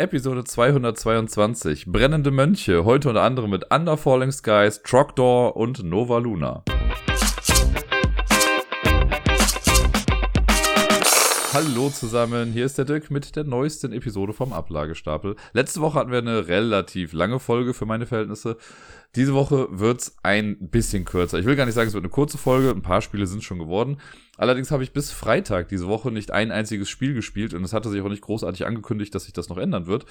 Episode 222. Brennende Mönche. Heute unter anderem mit Under Falling Skies, Trogdor und Nova Luna. Hallo zusammen, hier ist der Dirk mit der neuesten Episode vom Ablagestapel. Letzte Woche hatten wir eine relativ lange Folge für meine Verhältnisse. Diese Woche wird's ein bisschen kürzer. Ich will gar nicht sagen, es wird eine kurze Folge, ein paar Spiele sind schon geworden. Allerdings habe ich bis Freitag diese Woche nicht ein einziges Spiel gespielt und es hatte sich auch nicht großartig angekündigt, dass sich das noch ändern wird.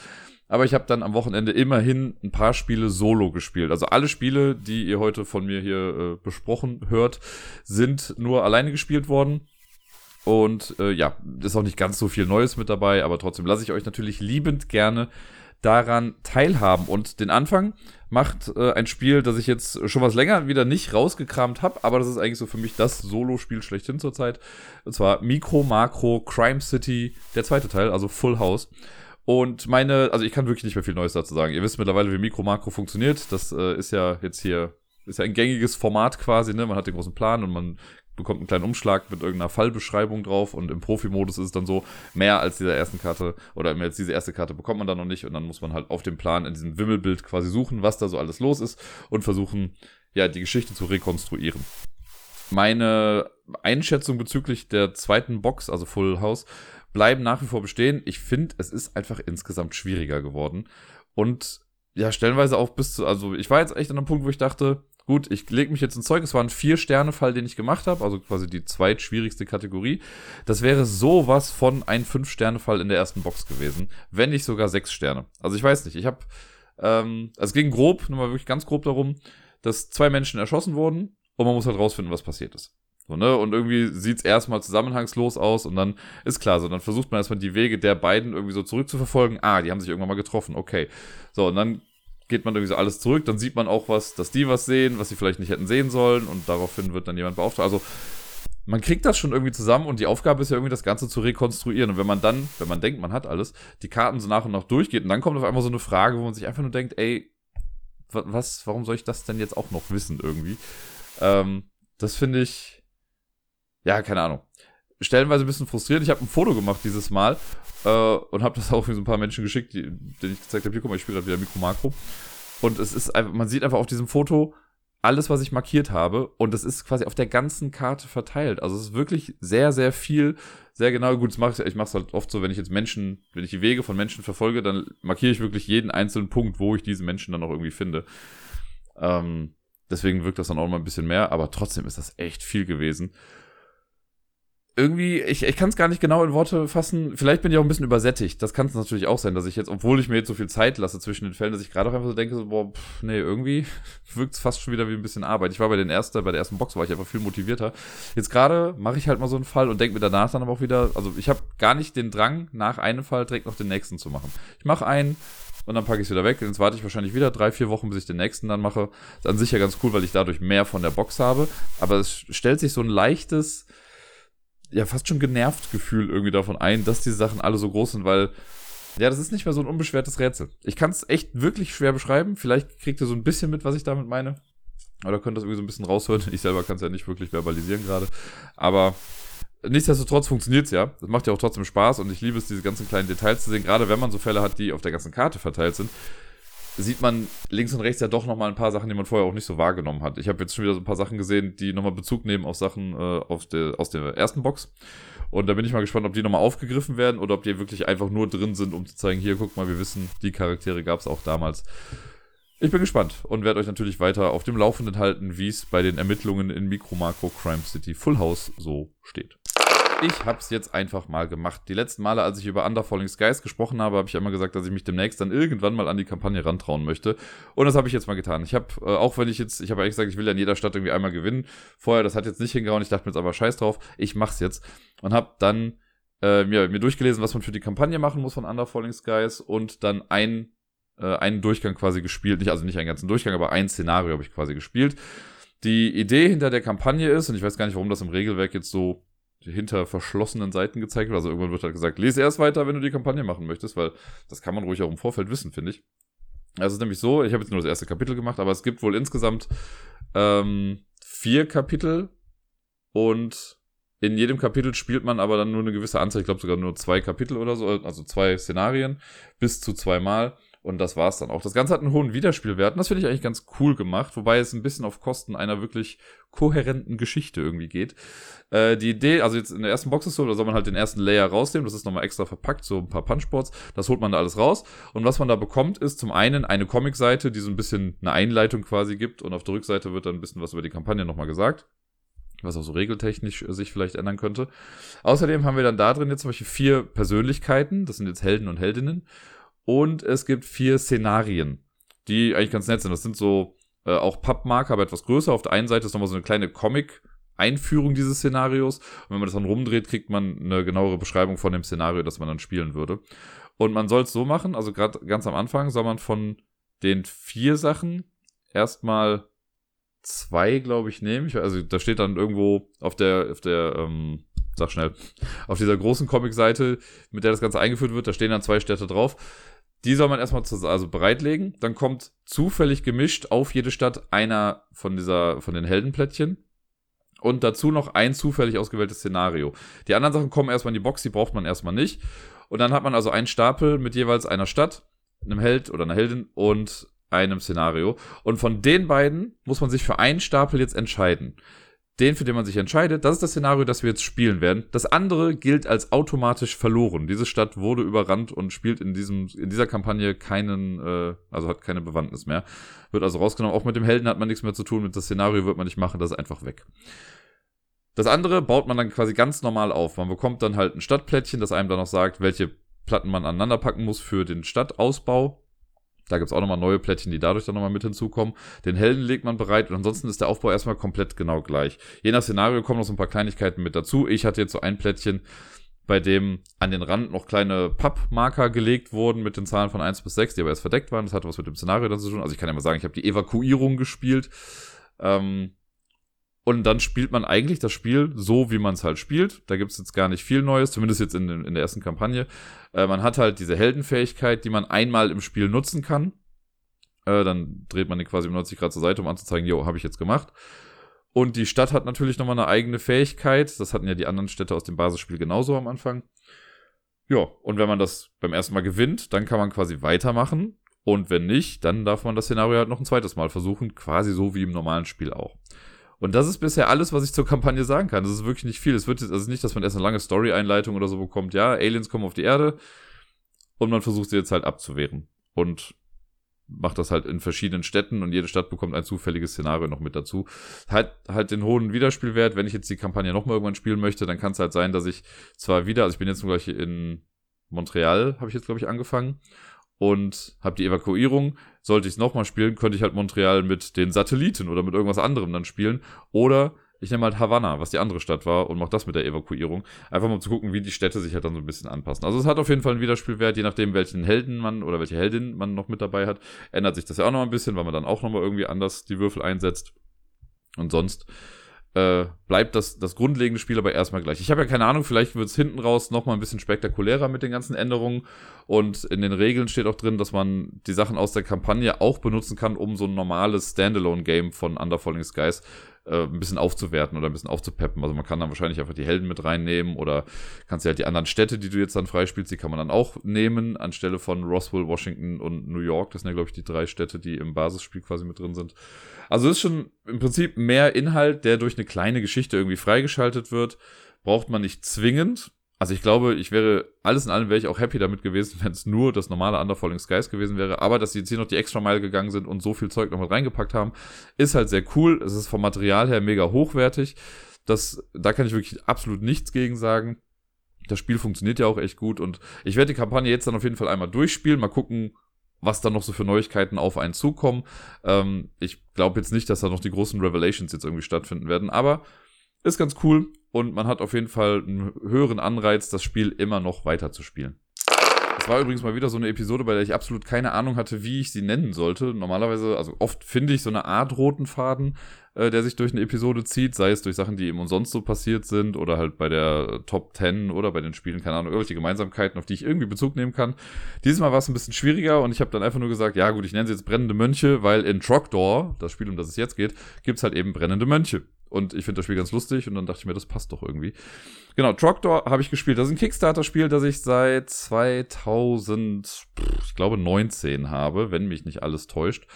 Aber ich habe dann am Wochenende immerhin ein paar Spiele solo gespielt. Also alle Spiele, die ihr heute von mir hier äh, besprochen hört, sind nur alleine gespielt worden. Und äh, ja, ist auch nicht ganz so viel Neues mit dabei, aber trotzdem lasse ich euch natürlich liebend gerne daran teilhaben. Und den Anfang macht äh, ein Spiel, das ich jetzt schon was länger wieder nicht rausgekramt habe, aber das ist eigentlich so für mich das Solo-Spiel schlechthin zurzeit. Und zwar Micro Macro Crime City, der zweite Teil, also Full House. Und meine, also ich kann wirklich nicht mehr viel Neues dazu sagen. Ihr wisst mittlerweile, wie Micro Macro funktioniert. Das äh, ist ja jetzt hier, ist ja ein gängiges Format quasi, ne? Man hat den großen Plan und man bekommt einen kleinen Umschlag mit irgendeiner Fallbeschreibung drauf und im Profimodus ist es dann so, mehr als dieser ersten Karte oder mehr als diese erste Karte bekommt man dann noch nicht und dann muss man halt auf dem Plan in diesem Wimmelbild quasi suchen, was da so alles los ist und versuchen, ja, die Geschichte zu rekonstruieren. Meine Einschätzung bezüglich der zweiten Box, also Full House, bleiben nach wie vor bestehen. Ich finde, es ist einfach insgesamt schwieriger geworden und ja, stellenweise auch bis zu, also ich war jetzt echt an einem Punkt, wo ich dachte, gut, ich lege mich jetzt ins Zeug. Es war ein Vier-Sterne-Fall, den ich gemacht habe, also quasi die zweitschwierigste Kategorie. Das wäre sowas von ein Fünf-Sterne-Fall in der ersten Box gewesen, wenn nicht sogar sechs Sterne. Also ich weiß nicht, ich habe, ähm, also es ging grob, nur mal wirklich ganz grob darum, dass zwei Menschen erschossen wurden und man muss halt rausfinden, was passiert ist. So, ne? Und irgendwie sieht's erstmal zusammenhangslos aus und dann ist klar, so, dann versucht man erstmal die Wege der beiden irgendwie so zurückzuverfolgen. Ah, die haben sich irgendwann mal getroffen, okay. So, und dann geht man irgendwie so alles zurück, dann sieht man auch was, dass die was sehen, was sie vielleicht nicht hätten sehen sollen und daraufhin wird dann jemand beauftragt. Also man kriegt das schon irgendwie zusammen und die Aufgabe ist ja irgendwie das Ganze zu rekonstruieren. Und wenn man dann, wenn man denkt, man hat alles, die Karten so nach und nach durchgeht und dann kommt auf einmal so eine Frage, wo man sich einfach nur denkt, ey, was, warum soll ich das denn jetzt auch noch wissen irgendwie? Ähm, das finde ich, ja, keine Ahnung. Stellenweise ein bisschen frustriert. Ich habe ein Foto gemacht dieses Mal äh, und habe das auch für so ein paar Menschen geschickt, die, denen ich gezeigt habe, hier guck mal, ich spiele gerade wieder Mikro Makro. Und es ist einfach, man sieht einfach auf diesem Foto alles, was ich markiert habe. Und es ist quasi auf der ganzen Karte verteilt. Also es ist wirklich sehr, sehr viel, sehr genau. Gut, das mach ich, ich mache es halt oft so, wenn ich jetzt Menschen, wenn ich die Wege von Menschen verfolge, dann markiere ich wirklich jeden einzelnen Punkt, wo ich diese Menschen dann auch irgendwie finde. Ähm, deswegen wirkt das dann auch mal ein bisschen mehr, aber trotzdem ist das echt viel gewesen irgendwie, ich, ich kann es gar nicht genau in Worte fassen. Vielleicht bin ich auch ein bisschen übersättigt. Das kann es natürlich auch sein, dass ich jetzt, obwohl ich mir jetzt so viel Zeit lasse zwischen den Fällen, dass ich gerade auch einfach so denke, so, boah, pff, nee, irgendwie wirkt es fast schon wieder wie ein bisschen Arbeit. Ich war bei den ersten, bei der ersten Box war ich einfach viel motivierter. Jetzt gerade mache ich halt mal so einen Fall und denke mir danach dann aber auch wieder, also ich habe gar nicht den Drang, nach einem Fall direkt noch den nächsten zu machen. Ich mache einen, und dann packe ich es wieder weg. Jetzt warte ich wahrscheinlich wieder drei, vier Wochen, bis ich den nächsten dann mache. Ist an sich ja ganz cool, weil ich dadurch mehr von der Box habe. Aber es stellt sich so ein leichtes, ja fast schon genervt Gefühl irgendwie davon ein, dass diese Sachen alle so groß sind, weil ja, das ist nicht mehr so ein unbeschwertes Rätsel. Ich kann es echt wirklich schwer beschreiben. Vielleicht kriegt ihr so ein bisschen mit, was ich damit meine. Oder könnt das irgendwie so ein bisschen raushören. Ich selber kann es ja nicht wirklich verbalisieren gerade. Aber nichtsdestotrotz funktioniert es ja. Es macht ja auch trotzdem Spaß und ich liebe es, diese ganzen kleinen Details zu sehen. Gerade wenn man so Fälle hat, die auf der ganzen Karte verteilt sind, sieht man links und rechts ja doch nochmal ein paar Sachen, die man vorher auch nicht so wahrgenommen hat. Ich habe jetzt schon wieder so ein paar Sachen gesehen, die nochmal Bezug nehmen auf Sachen äh, auf der, aus der ersten Box. Und da bin ich mal gespannt, ob die nochmal aufgegriffen werden oder ob die wirklich einfach nur drin sind, um zu zeigen, hier, guck mal, wir wissen, die Charaktere gab es auch damals. Ich bin gespannt und werde euch natürlich weiter auf dem Laufenden halten, wie es bei den Ermittlungen in Micro Macro Crime City Full House so steht. Ich habe es jetzt einfach mal gemacht. Die letzten Male, als ich über Under Falling Skies gesprochen habe, habe ich immer gesagt, dass ich mich demnächst dann irgendwann mal an die Kampagne rantrauen möchte. Und das habe ich jetzt mal getan. Ich habe, äh, auch wenn ich jetzt, ich habe eigentlich gesagt, ich will ja in jeder Stadt irgendwie einmal gewinnen. Vorher, das hat jetzt nicht hingehauen. Ich dachte mir jetzt aber scheiß drauf. Ich mach's jetzt. Und habe dann äh, mir, mir durchgelesen, was man für die Kampagne machen muss von Under Falling Skies und dann ein, äh, einen Durchgang quasi gespielt. Nicht, also nicht einen ganzen Durchgang, aber ein Szenario habe ich quasi gespielt. Die Idee hinter der Kampagne ist, und ich weiß gar nicht, warum das im Regelwerk jetzt so hinter verschlossenen Seiten gezeigt wird. Also irgendwann wird halt gesagt, lese erst weiter, wenn du die Kampagne machen möchtest, weil das kann man ruhig auch im Vorfeld wissen, finde ich. Also es ist nämlich so, ich habe jetzt nur das erste Kapitel gemacht, aber es gibt wohl insgesamt ähm, vier Kapitel und In jedem Kapitel spielt man aber dann nur eine gewisse Anzahl, ich glaube sogar nur zwei Kapitel oder so, also zwei Szenarien, bis zu zweimal. Und das war's dann auch. Das Ganze hat einen hohen Wiederspielwert und das finde ich eigentlich ganz cool gemacht, wobei es ein bisschen auf Kosten einer wirklich kohärenten Geschichte irgendwie geht. Äh, die Idee, also jetzt in der ersten Box ist so, da soll man halt den ersten Layer rausnehmen, das ist nochmal extra verpackt, so ein paar Punchboards, das holt man da alles raus. Und was man da bekommt, ist zum einen eine Comicseite, die so ein bisschen eine Einleitung quasi gibt und auf der Rückseite wird dann ein bisschen was über die Kampagne nochmal gesagt was auch so regeltechnisch sich vielleicht ändern könnte. Außerdem haben wir dann da drin jetzt zum Beispiel vier Persönlichkeiten, das sind jetzt Helden und Heldinnen, und es gibt vier Szenarien, die eigentlich ganz nett sind. Das sind so äh, auch Pappmarker, aber etwas größer. Auf der einen Seite ist nochmal so eine kleine Comic- Einführung dieses Szenarios. Und wenn man das dann rumdreht, kriegt man eine genauere Beschreibung von dem Szenario, das man dann spielen würde. Und man soll es so machen, also gerade ganz am Anfang soll man von den vier Sachen erstmal zwei, glaube ich, nehmen. also da steht dann irgendwo auf der, auf der, ähm, sag schnell, auf dieser großen Comic-Seite, mit der das Ganze eingeführt wird, da stehen dann zwei Städte drauf. Die soll man erstmal zu, also bereitlegen. Dann kommt zufällig gemischt auf jede Stadt einer von dieser, von den Heldenplättchen. Und dazu noch ein zufällig ausgewähltes Szenario. Die anderen Sachen kommen erstmal in die Box, die braucht man erstmal nicht. Und dann hat man also einen Stapel mit jeweils einer Stadt, einem Held oder einer Heldin und einem Szenario. Und von den beiden muss man sich für einen Stapel jetzt entscheiden den, für den man sich entscheidet, das ist das Szenario, das wir jetzt spielen werden. Das andere gilt als automatisch verloren. Diese Stadt wurde überrannt und spielt in diesem, in dieser Kampagne keinen, äh, also hat keine Bewandtnis mehr. Wird also rausgenommen. Auch mit dem Helden hat man nichts mehr zu tun. Mit das Szenario wird man nicht machen, das ist einfach weg. Das andere baut man dann quasi ganz normal auf. Man bekommt dann halt ein Stadtplättchen, das einem dann noch sagt, welche Platten man aneinander packen muss für den Stadtausbau. Da gibt's auch nochmal neue Plättchen, die dadurch dann nochmal mit hinzukommen. Den Helden legt man bereit und ansonsten ist der Aufbau erstmal komplett genau gleich. Je nach Szenario kommen noch so ein paar Kleinigkeiten mit dazu. Ich hatte jetzt so ein Plättchen, bei dem an den Rand noch kleine Pappmarker gelegt wurden mit den Zahlen von 1 bis 6, die aber erst verdeckt waren. Das hatte was mit dem Szenario dann zu tun. Also ich kann ja mal sagen, ich habe die Evakuierung gespielt. Ähm, und dann spielt man eigentlich das Spiel so, wie man es halt spielt. Da gibt es jetzt gar nicht viel Neues, zumindest jetzt in, in der ersten Kampagne. Äh, man hat halt diese Heldenfähigkeit, die man einmal im Spiel nutzen kann. Äh, dann dreht man den quasi um 90 Grad zur Seite, um anzuzeigen, jo, habe ich jetzt gemacht. Und die Stadt hat natürlich nochmal eine eigene Fähigkeit. Das hatten ja die anderen Städte aus dem Basisspiel genauso am Anfang. Ja, und wenn man das beim ersten Mal gewinnt, dann kann man quasi weitermachen. Und wenn nicht, dann darf man das Szenario halt noch ein zweites Mal versuchen, quasi so wie im normalen Spiel auch. Und das ist bisher alles, was ich zur Kampagne sagen kann. Das ist wirklich nicht viel. Es wird jetzt, also nicht, dass man erst eine lange Story-Einleitung oder so bekommt. Ja, Aliens kommen auf die Erde und man versucht sie jetzt halt abzuwehren. Und macht das halt in verschiedenen Städten und jede Stadt bekommt ein zufälliges Szenario noch mit dazu. Hat halt den hohen Wiederspielwert. Wenn ich jetzt die Kampagne nochmal irgendwann spielen möchte, dann kann es halt sein, dass ich zwar wieder, also ich bin jetzt gleich in Montreal, habe ich jetzt, glaube ich, angefangen und habe die Evakuierung. Sollte ich es nochmal spielen, könnte ich halt Montreal mit den Satelliten oder mit irgendwas anderem dann spielen. Oder ich nehme halt Havanna, was die andere Stadt war, und mache das mit der Evakuierung. Einfach mal zu gucken, wie die Städte sich halt dann so ein bisschen anpassen. Also es hat auf jeden Fall einen Wiederspielwert, je nachdem, welchen Helden man oder welche Heldin man noch mit dabei hat. Ändert sich das ja auch noch ein bisschen, weil man dann auch nochmal irgendwie anders die Würfel einsetzt. Und sonst äh, bleibt das, das grundlegende Spiel aber erstmal gleich. Ich habe ja keine Ahnung, vielleicht wird es hinten raus nochmal ein bisschen spektakulärer mit den ganzen Änderungen. Und in den Regeln steht auch drin, dass man die Sachen aus der Kampagne auch benutzen kann, um so ein normales Standalone-Game von Under Falling Skies äh, ein bisschen aufzuwerten oder ein bisschen aufzupeppen. Also man kann dann wahrscheinlich einfach die Helden mit reinnehmen oder kannst du halt die anderen Städte, die du jetzt dann freispielst, die kann man dann auch nehmen, anstelle von Roswell, Washington und New York. Das sind ja, glaube ich, die drei Städte, die im Basisspiel quasi mit drin sind. Also ist schon im Prinzip mehr Inhalt, der durch eine kleine Geschichte irgendwie freigeschaltet wird. Braucht man nicht zwingend. Also ich glaube, ich wäre, alles in allem wäre ich auch happy damit gewesen, wenn es nur das normale Under Falling Skies gewesen wäre. Aber dass sie jetzt hier noch die extra Meile gegangen sind und so viel Zeug noch mit reingepackt haben, ist halt sehr cool. Es ist vom Material her mega hochwertig. Das, da kann ich wirklich absolut nichts gegen sagen. Das Spiel funktioniert ja auch echt gut und ich werde die Kampagne jetzt dann auf jeden Fall einmal durchspielen, mal gucken, was dann noch so für Neuigkeiten auf einen zukommen. Ähm, ich glaube jetzt nicht, dass da noch die großen Revelations jetzt irgendwie stattfinden werden, aber ist ganz cool und man hat auf jeden Fall einen höheren Anreiz, das Spiel immer noch weiter zu spielen. Es war übrigens mal wieder so eine Episode, bei der ich absolut keine Ahnung hatte, wie ich sie nennen sollte. Normalerweise, also oft finde ich so eine Art roten Faden, äh, der sich durch eine Episode zieht, sei es durch Sachen, die eben umsonst so passiert sind oder halt bei der Top 10 oder bei den Spielen, keine Ahnung, irgendwelche Gemeinsamkeiten, auf die ich irgendwie Bezug nehmen kann. Dieses Mal war es ein bisschen schwieriger und ich habe dann einfach nur gesagt, ja gut, ich nenne sie jetzt brennende Mönche, weil in Trogdor, das Spiel, um das es jetzt geht, gibt's halt eben brennende Mönche. Und ich finde das Spiel ganz lustig und dann dachte ich mir, das passt doch irgendwie. Genau, Trogdor habe ich gespielt. Das ist ein Kickstarter-Spiel, das ich seit 2000, ich glaube 19 habe, wenn mich nicht alles täuscht.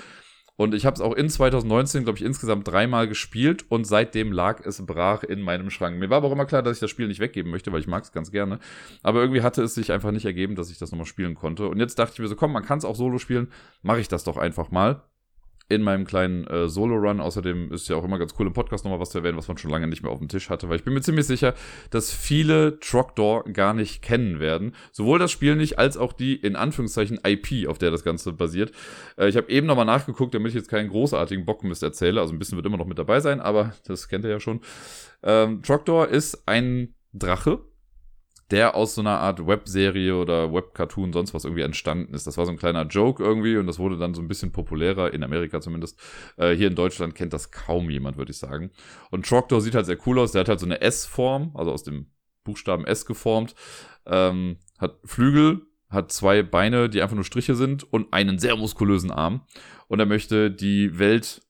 Und ich habe es auch in 2019, glaube ich, insgesamt dreimal gespielt und seitdem lag es brach in meinem Schrank. Mir war aber auch immer klar, dass ich das Spiel nicht weggeben möchte, weil ich mag es ganz gerne. Aber irgendwie hatte es sich einfach nicht ergeben, dass ich das nochmal spielen konnte. Und jetzt dachte ich mir so, komm, man kann es auch solo spielen, mache ich das doch einfach mal in meinem kleinen äh, Solo-Run. Außerdem ist ja auch immer ganz cool im Podcast nochmal was zu erwähnen, was man schon lange nicht mehr auf dem Tisch hatte, weil ich bin mir ziemlich sicher, dass viele Trogdor gar nicht kennen werden. Sowohl das Spiel nicht, als auch die in Anführungszeichen IP, auf der das Ganze basiert. Äh, ich habe eben nochmal nachgeguckt, damit ich jetzt keinen großartigen Bockmist erzähle. Also ein bisschen wird immer noch mit dabei sein, aber das kennt ihr ja schon. Ähm, Trogdor ist ein Drache, der aus so einer Art Webserie oder Webcartoon, sonst was irgendwie entstanden ist. Das war so ein kleiner Joke irgendwie und das wurde dann so ein bisschen populärer, in Amerika zumindest. Äh, hier in Deutschland kennt das kaum jemand, würde ich sagen. Und Troctor sieht halt sehr cool aus. Der hat halt so eine S-Form, also aus dem Buchstaben S geformt. Ähm, hat Flügel, hat zwei Beine, die einfach nur Striche sind und einen sehr muskulösen Arm. Und er möchte die Welt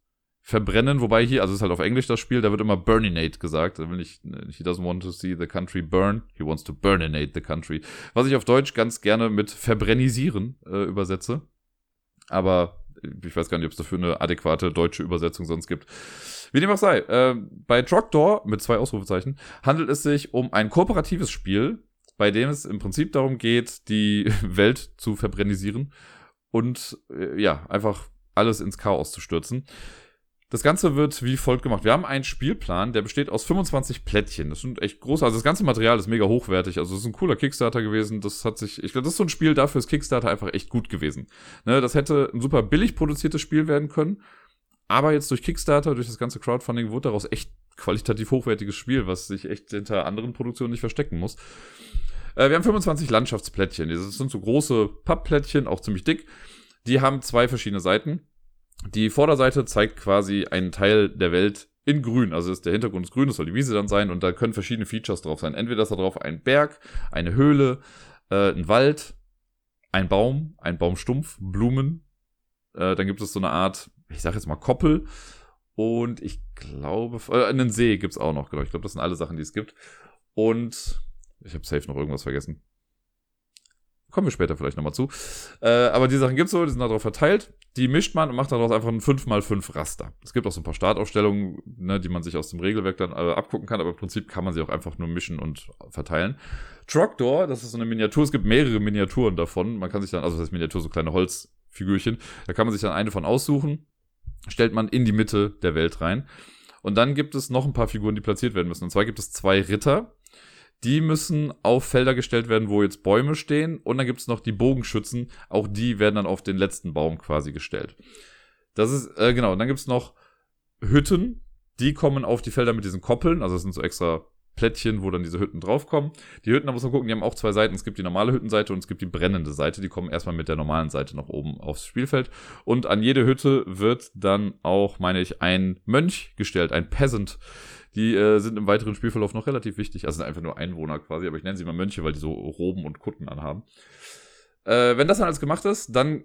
verbrennen, wobei hier, also es ist halt auf Englisch das Spiel, da wird immer burninate gesagt. Da will ich, he doesn't want to see the country burn, he wants to burninate the country. Was ich auf Deutsch ganz gerne mit verbrennisieren äh, übersetze. Aber ich weiß gar nicht, ob es dafür eine adäquate deutsche Übersetzung sonst gibt. Wie dem auch sei, äh, bei Trogdor mit zwei Ausrufezeichen handelt es sich um ein kooperatives Spiel, bei dem es im Prinzip darum geht, die Welt zu verbrennisieren und äh, ja, einfach alles ins Chaos zu stürzen. Das Ganze wird wie folgt gemacht. Wir haben einen Spielplan, der besteht aus 25 Plättchen. Das sind echt groß. Also das ganze Material ist mega hochwertig. Also es ist ein cooler Kickstarter gewesen. Das hat sich, ich glaube, das ist so ein Spiel dafür ist Kickstarter einfach echt gut gewesen. Ne, das hätte ein super billig produziertes Spiel werden können. Aber jetzt durch Kickstarter, durch das ganze Crowdfunding, wurde daraus echt qualitativ hochwertiges Spiel, was sich echt hinter anderen Produktionen nicht verstecken muss. Äh, wir haben 25 Landschaftsplättchen. Das sind so große Pappplättchen, auch ziemlich dick. Die haben zwei verschiedene Seiten. Die Vorderseite zeigt quasi einen Teil der Welt in grün. Also ist der Hintergrund ist grün, das soll die Wiese dann sein und da können verschiedene Features drauf sein. Entweder ist da drauf ein Berg, eine Höhle, äh, ein Wald, ein Baum, ein Baumstumpf, Blumen. Äh, dann gibt es so eine Art, ich sag jetzt mal Koppel und ich glaube, äh, einen See gibt's auch noch, genau. Ich glaube, das sind alle Sachen, die es gibt. Und ich habe safe noch irgendwas vergessen. Kommen wir später vielleicht nochmal zu. Äh, aber die Sachen gibt's so, die sind darauf verteilt. Die mischt man und macht daraus einfach ein 5x5 Raster. Es gibt auch so ein paar Startaufstellungen, ne, die man sich aus dem Regelwerk dann äh, abgucken kann, aber im Prinzip kann man sie auch einfach nur mischen und verteilen. Trogdor, das ist so eine Miniatur, es gibt mehrere Miniaturen davon. Man kann sich dann, also das heißt Miniatur, so kleine Holzfigürchen, da kann man sich dann eine von aussuchen, stellt man in die Mitte der Welt rein. Und dann gibt es noch ein paar Figuren, die platziert werden müssen. Und zwar gibt es zwei Ritter, die müssen auf Felder gestellt werden, wo jetzt Bäume stehen. Und dann gibt es noch die Bogenschützen. Auch die werden dann auf den letzten Baum quasi gestellt. Das ist, äh, genau. Und dann gibt es noch Hütten. Die kommen auf die Felder mit diesen Koppeln. Also das sind so extra Plättchen, wo dann diese Hütten draufkommen. Die Hütten, da muss man gucken, die haben auch zwei Seiten. Es gibt die normale Hüttenseite und es gibt die brennende Seite. Die kommen erstmal mit der normalen Seite nach oben aufs Spielfeld. Und an jede Hütte wird dann auch, meine ich, ein Mönch gestellt, ein Peasant die äh, sind im weiteren Spielverlauf noch relativ wichtig. Also sind einfach nur Einwohner quasi, aber ich nenne sie mal Mönche, weil die so Roben und Kutten anhaben. Äh, wenn das dann alles gemacht ist, dann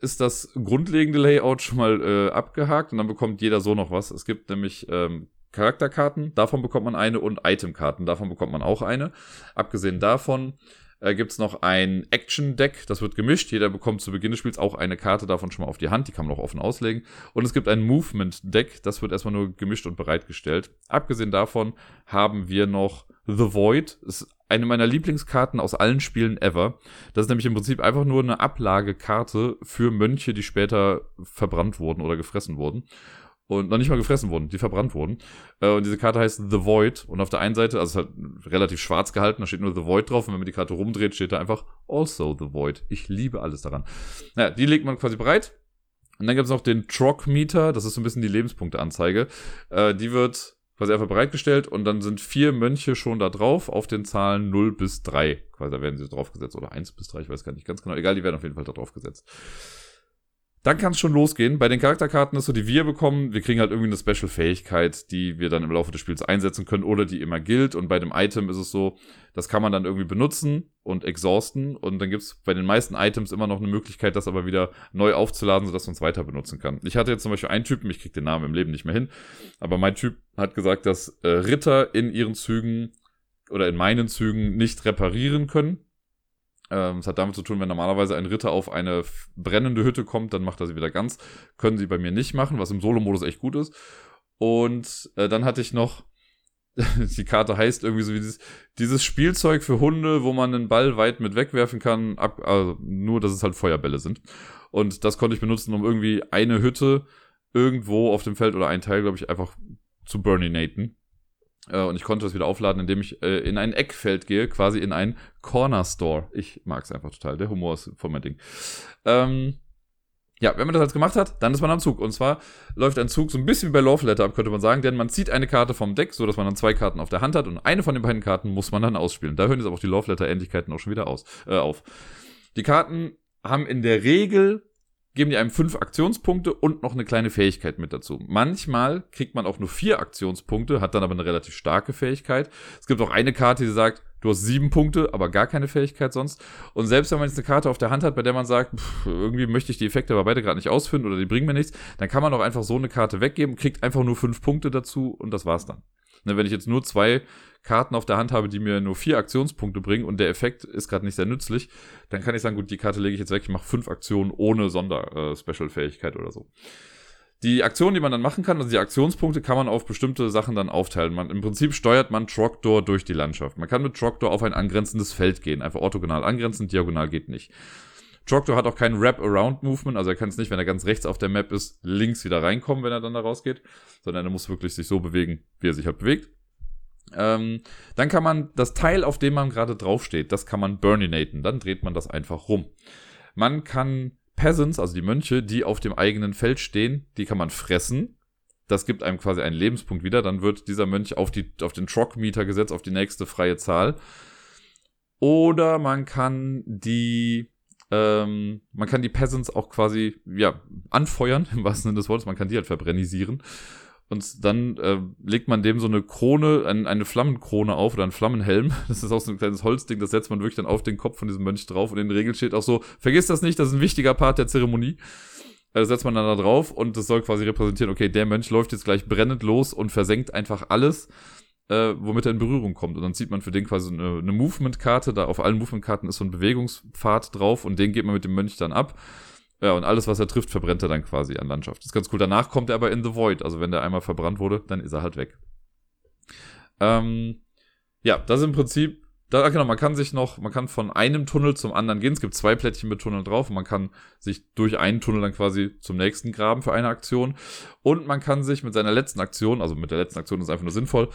ist das grundlegende Layout schon mal äh, abgehakt und dann bekommt jeder so noch was. Es gibt nämlich ähm, Charakterkarten, davon bekommt man eine und Itemkarten, davon bekommt man auch eine. Abgesehen davon äh, gibt es noch ein Action-Deck, das wird gemischt. Jeder bekommt zu Beginn des Spiels auch eine Karte davon schon mal auf die Hand, die kann man auch offen auslegen. Und es gibt ein Movement-Deck, das wird erstmal nur gemischt und bereitgestellt. Abgesehen davon haben wir noch The Void. Ist eine meiner Lieblingskarten aus allen Spielen ever. Das ist nämlich im Prinzip einfach nur eine Ablagekarte für Mönche, die später verbrannt wurden oder gefressen wurden und noch nicht mal gefressen wurden, die verbrannt wurden. Äh, und diese Karte heißt The Void. Und auf der einen Seite, also es halt relativ schwarz gehalten, da steht nur The Void drauf. Und wenn man die Karte rumdreht, steht da einfach Also The Void. Ich liebe alles daran. Naja, die legt man quasi bereit. Und dann gibt es noch den Trock-Meter, das ist so ein bisschen die Lebenspunkteanzeige. Äh, die wird quasi einfach bereitgestellt und dann sind vier Mönche schon da drauf auf den Zahlen 0 bis 3. Quasi da werden sie draufgesetzt. Oder 1 bis 3, ich weiß gar nicht ganz genau. Egal, die werden auf jeden Fall da draufgesetzt. Dann kann es schon losgehen. Bei den Charakterkarten ist so, die wir bekommen, wir kriegen halt irgendwie eine Special-Fähigkeit, die wir dann im Laufe des Spiels einsetzen können oder die immer gilt. Und bei dem Item ist es so, das kann man dann irgendwie benutzen und exhausten. Und dann gibt es bei den meisten Items immer noch eine Möglichkeit, das aber wieder neu aufzuladen, sodass man es weiter benutzen kann. Ich hatte jetzt zum Beispiel einen Typen, ich krieg den Namen im Leben nicht mehr hin, aber mein Typ hat gesagt, dass äh, Ritter in ihren Zügen oder in meinen Zügen nicht reparieren können. Ähm, es hat damit zu tun, wenn normalerweise ein Ritter auf eine brennende Hütte kommt, dann macht er sie wieder ganz. Können sie bei mir nicht machen, was im Solo-Modus echt gut ist. Und äh, dann hatte ich noch die Karte heißt irgendwie so wie dieses, dieses Spielzeug für Hunde, wo man einen Ball weit mit wegwerfen kann, ab, also nur, dass es halt Feuerbälle sind. Und das konnte ich benutzen, um irgendwie eine Hütte irgendwo auf dem Feld oder ein Teil, glaube ich, einfach zu burninaten. Äh, und ich konnte das wieder aufladen, indem ich äh, in ein Eckfeld gehe, quasi in ein Corner Store. Ich mag es einfach total. Der Humor ist voll mein Ding. Ähm, ja, wenn man das jetzt gemacht hat, dann ist man am Zug. Und zwar läuft ein Zug so ein bisschen wie bei Love Letter ab, könnte man sagen, denn man zieht eine Karte vom Deck, so dass man dann zwei Karten auf der Hand hat und eine von den beiden Karten muss man dann ausspielen. Da hören jetzt aber auch die Love Letter Ähnlichkeiten auch schon wieder aus, äh, auf. Die Karten haben in der Regel geben die einem fünf Aktionspunkte und noch eine kleine Fähigkeit mit dazu. Manchmal kriegt man auch nur vier Aktionspunkte, hat dann aber eine relativ starke Fähigkeit. Es gibt auch eine Karte, die sagt, du hast sieben Punkte, aber gar keine Fähigkeit sonst. Und selbst wenn man jetzt eine Karte auf der Hand hat, bei der man sagt, pff, irgendwie möchte ich die Effekte aber beide gerade nicht ausfinden oder die bringen mir nichts, dann kann man auch einfach so eine Karte weggeben, kriegt einfach nur fünf Punkte dazu und das war's dann. Ne, wenn ich jetzt nur zwei Karten auf der Hand habe, die mir nur vier Aktionspunkte bringen und der Effekt ist gerade nicht sehr nützlich, dann kann ich sagen, gut, die Karte lege ich jetzt weg, ich mache fünf Aktionen ohne Sonder-Special-Fähigkeit äh, oder so. Die Aktionen, die man dann machen kann, also die Aktionspunkte, kann man auf bestimmte Sachen dann aufteilen. Man, Im Prinzip steuert man Trogdor durch die Landschaft. Man kann mit Trogdor auf ein angrenzendes Feld gehen. Einfach orthogonal angrenzen, diagonal geht nicht. Trogdor hat auch kein Wrap-Around-Movement, also er kann es nicht, wenn er ganz rechts auf der Map ist, links wieder reinkommen, wenn er dann da rausgeht, sondern er muss wirklich sich so bewegen, wie er sich halt bewegt. Ähm, dann kann man das Teil, auf dem man gerade draufsteht, das kann man burninaten. Dann dreht man das einfach rum. Man kann Peasants, also die Mönche, die auf dem eigenen Feld stehen, die kann man fressen. Das gibt einem quasi einen Lebenspunkt wieder. Dann wird dieser Mönch auf, die, auf den Trock-Meter gesetzt, auf die nächste freie Zahl. Oder man kann die, ähm, man kann die Peasants auch quasi, ja, anfeuern, im wahrsten Sinne des Wortes. Man kann die halt verbrennisieren. Und dann äh, legt man dem so eine Krone, ein, eine Flammenkrone auf oder einen Flammenhelm. Das ist auch so ein kleines Holzding, das setzt man wirklich dann auf den Kopf von diesem Mönch drauf. Und in den Regeln steht auch so, vergiss das nicht, das ist ein wichtiger Part der Zeremonie. Äh, setzt man dann da drauf und das soll quasi repräsentieren, okay, der Mönch läuft jetzt gleich brennend los und versenkt einfach alles, äh, womit er in Berührung kommt. Und dann zieht man für den quasi eine, eine Movement-Karte, da auf allen Movement-Karten ist so ein Bewegungspfad drauf und den geht man mit dem Mönch dann ab. Ja, und alles, was er trifft, verbrennt er dann quasi an Landschaft. Das ist ganz cool. Danach kommt er aber in The Void. Also wenn der einmal verbrannt wurde, dann ist er halt weg. Ähm, ja, das ist im Prinzip, da, genau, man kann sich noch, man kann von einem Tunnel zum anderen gehen. Es gibt zwei Plättchen mit Tunneln drauf und man kann sich durch einen Tunnel dann quasi zum nächsten graben für eine Aktion. Und man kann sich mit seiner letzten Aktion, also mit der letzten Aktion ist einfach nur sinnvoll,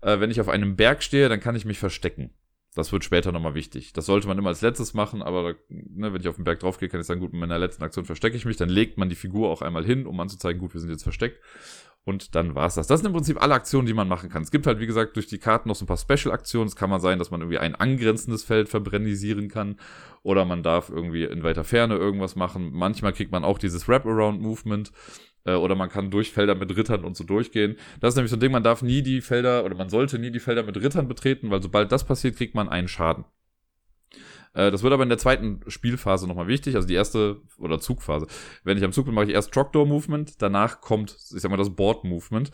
äh, wenn ich auf einem Berg stehe, dann kann ich mich verstecken. Das wird später nochmal wichtig. Das sollte man immer als letztes machen, aber ne, wenn ich auf den Berg drauf gehe, kann ich sagen, gut, in meiner letzten Aktion verstecke ich mich. Dann legt man die Figur auch einmal hin, um anzuzeigen, gut, wir sind jetzt versteckt. Und dann war's das. Das sind im Prinzip alle Aktionen, die man machen kann. Es gibt halt, wie gesagt, durch die Karten noch so ein paar Special-Aktionen. Es kann mal sein, dass man irgendwie ein angrenzendes Feld verbrennisieren kann. Oder man darf irgendwie in weiter Ferne irgendwas machen. Manchmal kriegt man auch dieses Wrap-Around-Movement. Äh, oder man kann durch Felder mit Rittern und so durchgehen. Das ist nämlich so ein Ding, man darf nie die Felder oder man sollte nie die Felder mit Rittern betreten, weil sobald das passiert, kriegt man einen Schaden. Äh, das wird aber in der zweiten Spielphase nochmal wichtig, also die erste oder Zugphase. Wenn ich am Zug bin, mache ich erst Trogdor Movement, danach kommt, ich sag mal, das Board Movement.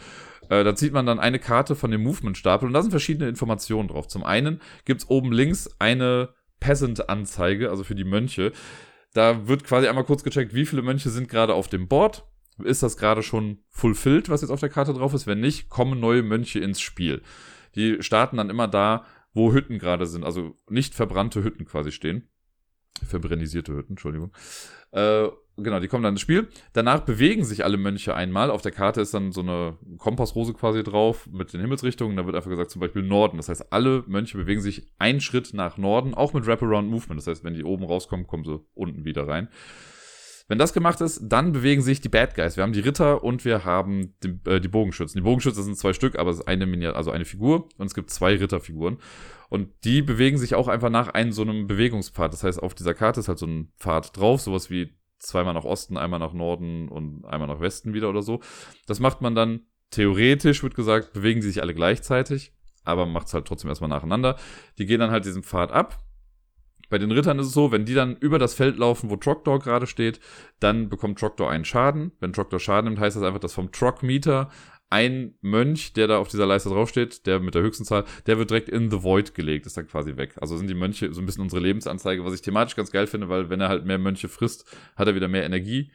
Äh, da zieht man dann eine Karte von dem Movement-Stapel und da sind verschiedene Informationen drauf. Zum einen gibt's oben links eine Peasant-Anzeige, also für die Mönche. Da wird quasi einmal kurz gecheckt, wie viele Mönche sind gerade auf dem Board ist das gerade schon fulfilled, was jetzt auf der Karte drauf ist. Wenn nicht, kommen neue Mönche ins Spiel. Die starten dann immer da, wo Hütten gerade sind, also nicht verbrannte Hütten quasi stehen. Verbrennisierte Hütten, Entschuldigung. Äh, genau, die kommen dann ins Spiel. Danach bewegen sich alle Mönche einmal. Auf der Karte ist dann so eine Kompassrose quasi drauf mit den Himmelsrichtungen. Da wird einfach gesagt, zum Beispiel Norden. Das heißt, alle Mönche bewegen sich einen Schritt nach Norden, auch mit Wraparound Movement. Das heißt, wenn die oben rauskommen, kommen sie unten wieder rein. Wenn das gemacht ist, dann bewegen sich die Bad Guys. Wir haben die Ritter und wir haben die, äh, die Bogenschützen. Die Bogenschützen sind zwei Stück, aber es ist eine Miniatur, also eine Figur und es gibt zwei Ritterfiguren. Und die bewegen sich auch einfach nach einem so einem Bewegungspfad. Das heißt, auf dieser Karte ist halt so ein Pfad drauf, sowas wie zweimal nach Osten, einmal nach Norden und einmal nach Westen wieder oder so. Das macht man dann theoretisch, wird gesagt, bewegen sie sich alle gleichzeitig, aber macht es halt trotzdem erstmal nacheinander. Die gehen dann halt diesen Pfad ab Bei den Rittern ist es so, wenn die dann über das Feld laufen, wo Trogdor gerade steht, dann bekommt Trogdor einen Schaden. Wenn Trogdor Schaden nimmt, heißt das einfach, dass vom Trog-Meter ein Mönch, der da auf dieser Leiste draufsteht, der mit der höchsten Zahl, der wird direkt in the Void gelegt, ist dann quasi weg. Also sind die Mönche so ein bisschen unsere Lebensanzeige, was ich thematisch ganz geil finde, weil wenn er halt mehr Mönche frisst, hat er wieder mehr Energie.